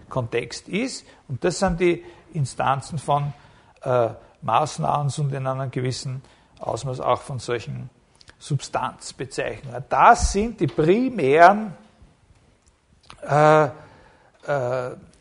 Kontext ist. Und das sind die Instanzen von äh, Maßnahmen und in einem gewissen Ausmaß auch von solchen Substanzbezeichnungen. Das sind die primären äh, äh,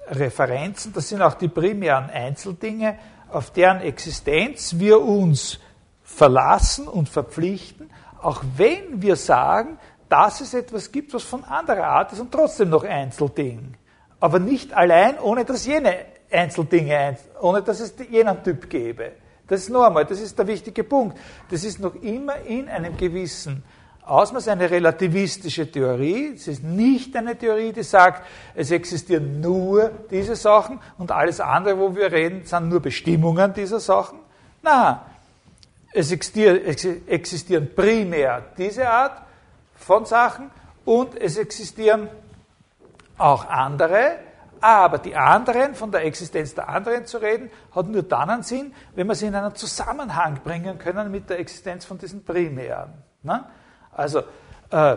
Referenzen, das sind auch die primären Einzeldinge, auf deren Existenz wir uns verlassen und verpflichten, auch wenn wir sagen, dass es etwas gibt, was von anderer Art ist und trotzdem noch Einzelding. Aber nicht allein, ohne dass jene Einzeldinge, ohne dass es jenen Typ gäbe. Das ist noch einmal, das ist der wichtige Punkt. Das ist noch immer in einem gewissen Ausmaß eine relativistische Theorie. Es ist nicht eine Theorie, die sagt, es existieren nur diese Sachen und alles andere, wo wir reden, sind nur Bestimmungen dieser Sachen. Nein, es existieren primär diese Art von Sachen und es existieren auch andere, aber die anderen, von der Existenz der anderen zu reden, hat nur dann einen Sinn, wenn wir sie in einen Zusammenhang bringen können mit der Existenz von diesen Primären. Ne? Also, äh,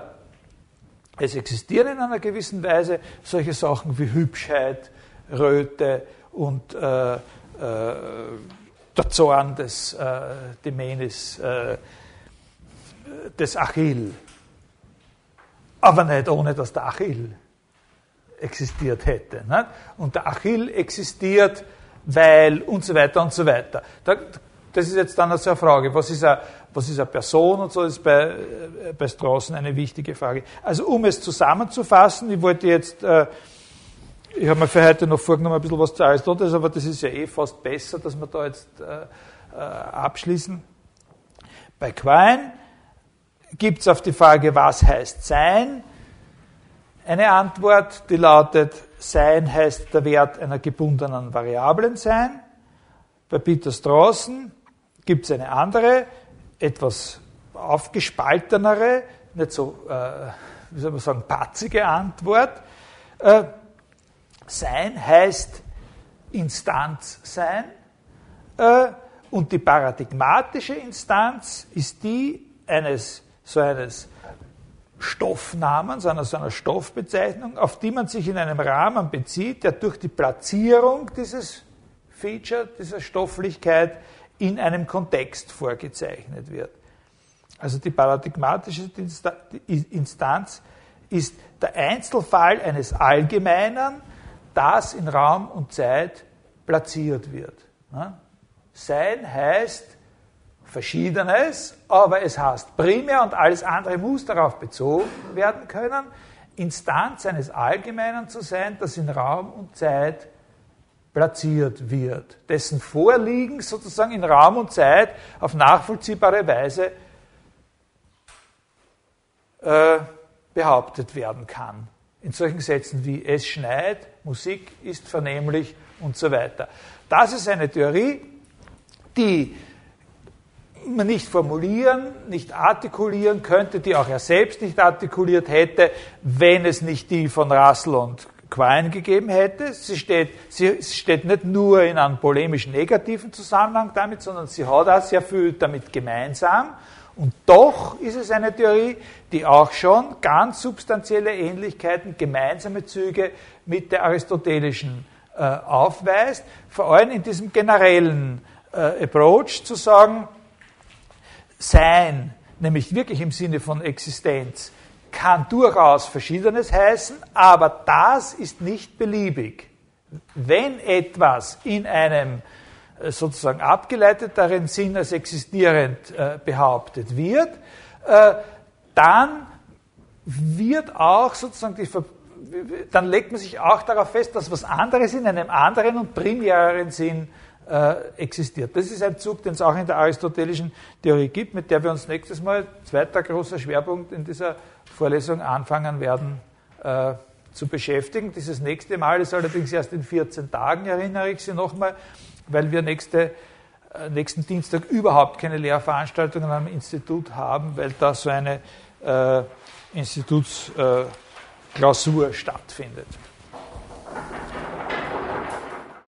es existieren in einer gewissen Weise solche Sachen wie Hübschheit, Röte und äh, äh, der Zorn des äh, Demenis, äh, des Achill. Aber nicht ohne, dass der Achill existiert hätte. Und der Achill existiert, weil und so weiter und so weiter. das ist jetzt dann also eine Frage, was ist eine, was ist eine Person und so, ist bei, äh, bei Straßen eine wichtige Frage. Also um es zusammenzufassen, ich wollte jetzt äh, ich habe mir für heute noch vorgenommen, ein bisschen was zu Aristoteles, aber das ist ja eh fast besser, dass wir da jetzt äh, abschließen. Bei Quine gibt es auf die Frage, was heißt Sein, eine Antwort, die lautet, Sein heißt der Wert einer gebundenen Variablen sein. Bei Peter Strawson gibt es eine andere, etwas aufgespaltenere, nicht so, äh, wie soll man sagen, patzige Antwort. Äh, sein heißt Instanz sein. Äh, und die paradigmatische Instanz ist die eines so eines Stoffnamens, einer so einer Stoffbezeichnung, auf die man sich in einem Rahmen bezieht, der durch die Platzierung dieses Feature, dieser Stofflichkeit in einem Kontext vorgezeichnet wird. Also die paradigmatische Instanz ist der Einzelfall eines Allgemeinen, das in Raum und Zeit platziert wird. Sein heißt Verschiedenes, aber es heißt primär und alles andere muss darauf bezogen werden können, Instanz eines Allgemeinen zu sein, das in Raum und Zeit platziert wird, dessen Vorliegen sozusagen in Raum und Zeit auf nachvollziehbare Weise äh, behauptet werden kann. In solchen Sätzen wie es schneit, Musik ist vernehmlich und so weiter. Das ist eine Theorie, die nicht formulieren, nicht artikulieren könnte, die auch er selbst nicht artikuliert hätte, wenn es nicht die von Russell und Quine gegeben hätte. Sie steht, sie steht nicht nur in einem polemischen negativen Zusammenhang damit, sondern sie hat auch sehr viel damit gemeinsam. Und doch ist es eine Theorie, die auch schon ganz substanzielle Ähnlichkeiten, gemeinsame Züge mit der aristotelischen äh, aufweist, vor allem in diesem generellen äh, Approach zu sagen, sein, nämlich wirklich im Sinne von Existenz, kann durchaus Verschiedenes heißen, aber das ist nicht beliebig. Wenn etwas in einem äh, sozusagen abgeleiteteren Sinn als existierend äh, behauptet wird, äh, dann wird auch sozusagen die, dann legt man sich auch darauf fest, dass was anderes in einem anderen und primäreren Sinn äh, existiert. Das ist ein Zug, den es auch in der aristotelischen Theorie gibt, mit der wir uns nächstes Mal, zweiter großer Schwerpunkt in dieser Vorlesung, anfangen werden äh, zu beschäftigen. Dieses nächste Mal ist allerdings erst in 14 Tagen, erinnere ich Sie nochmal, weil wir nächste, äh, nächsten Dienstag überhaupt keine Lehrveranstaltungen am Institut haben, weil da so eine äh, Institutsklausur stattfindet.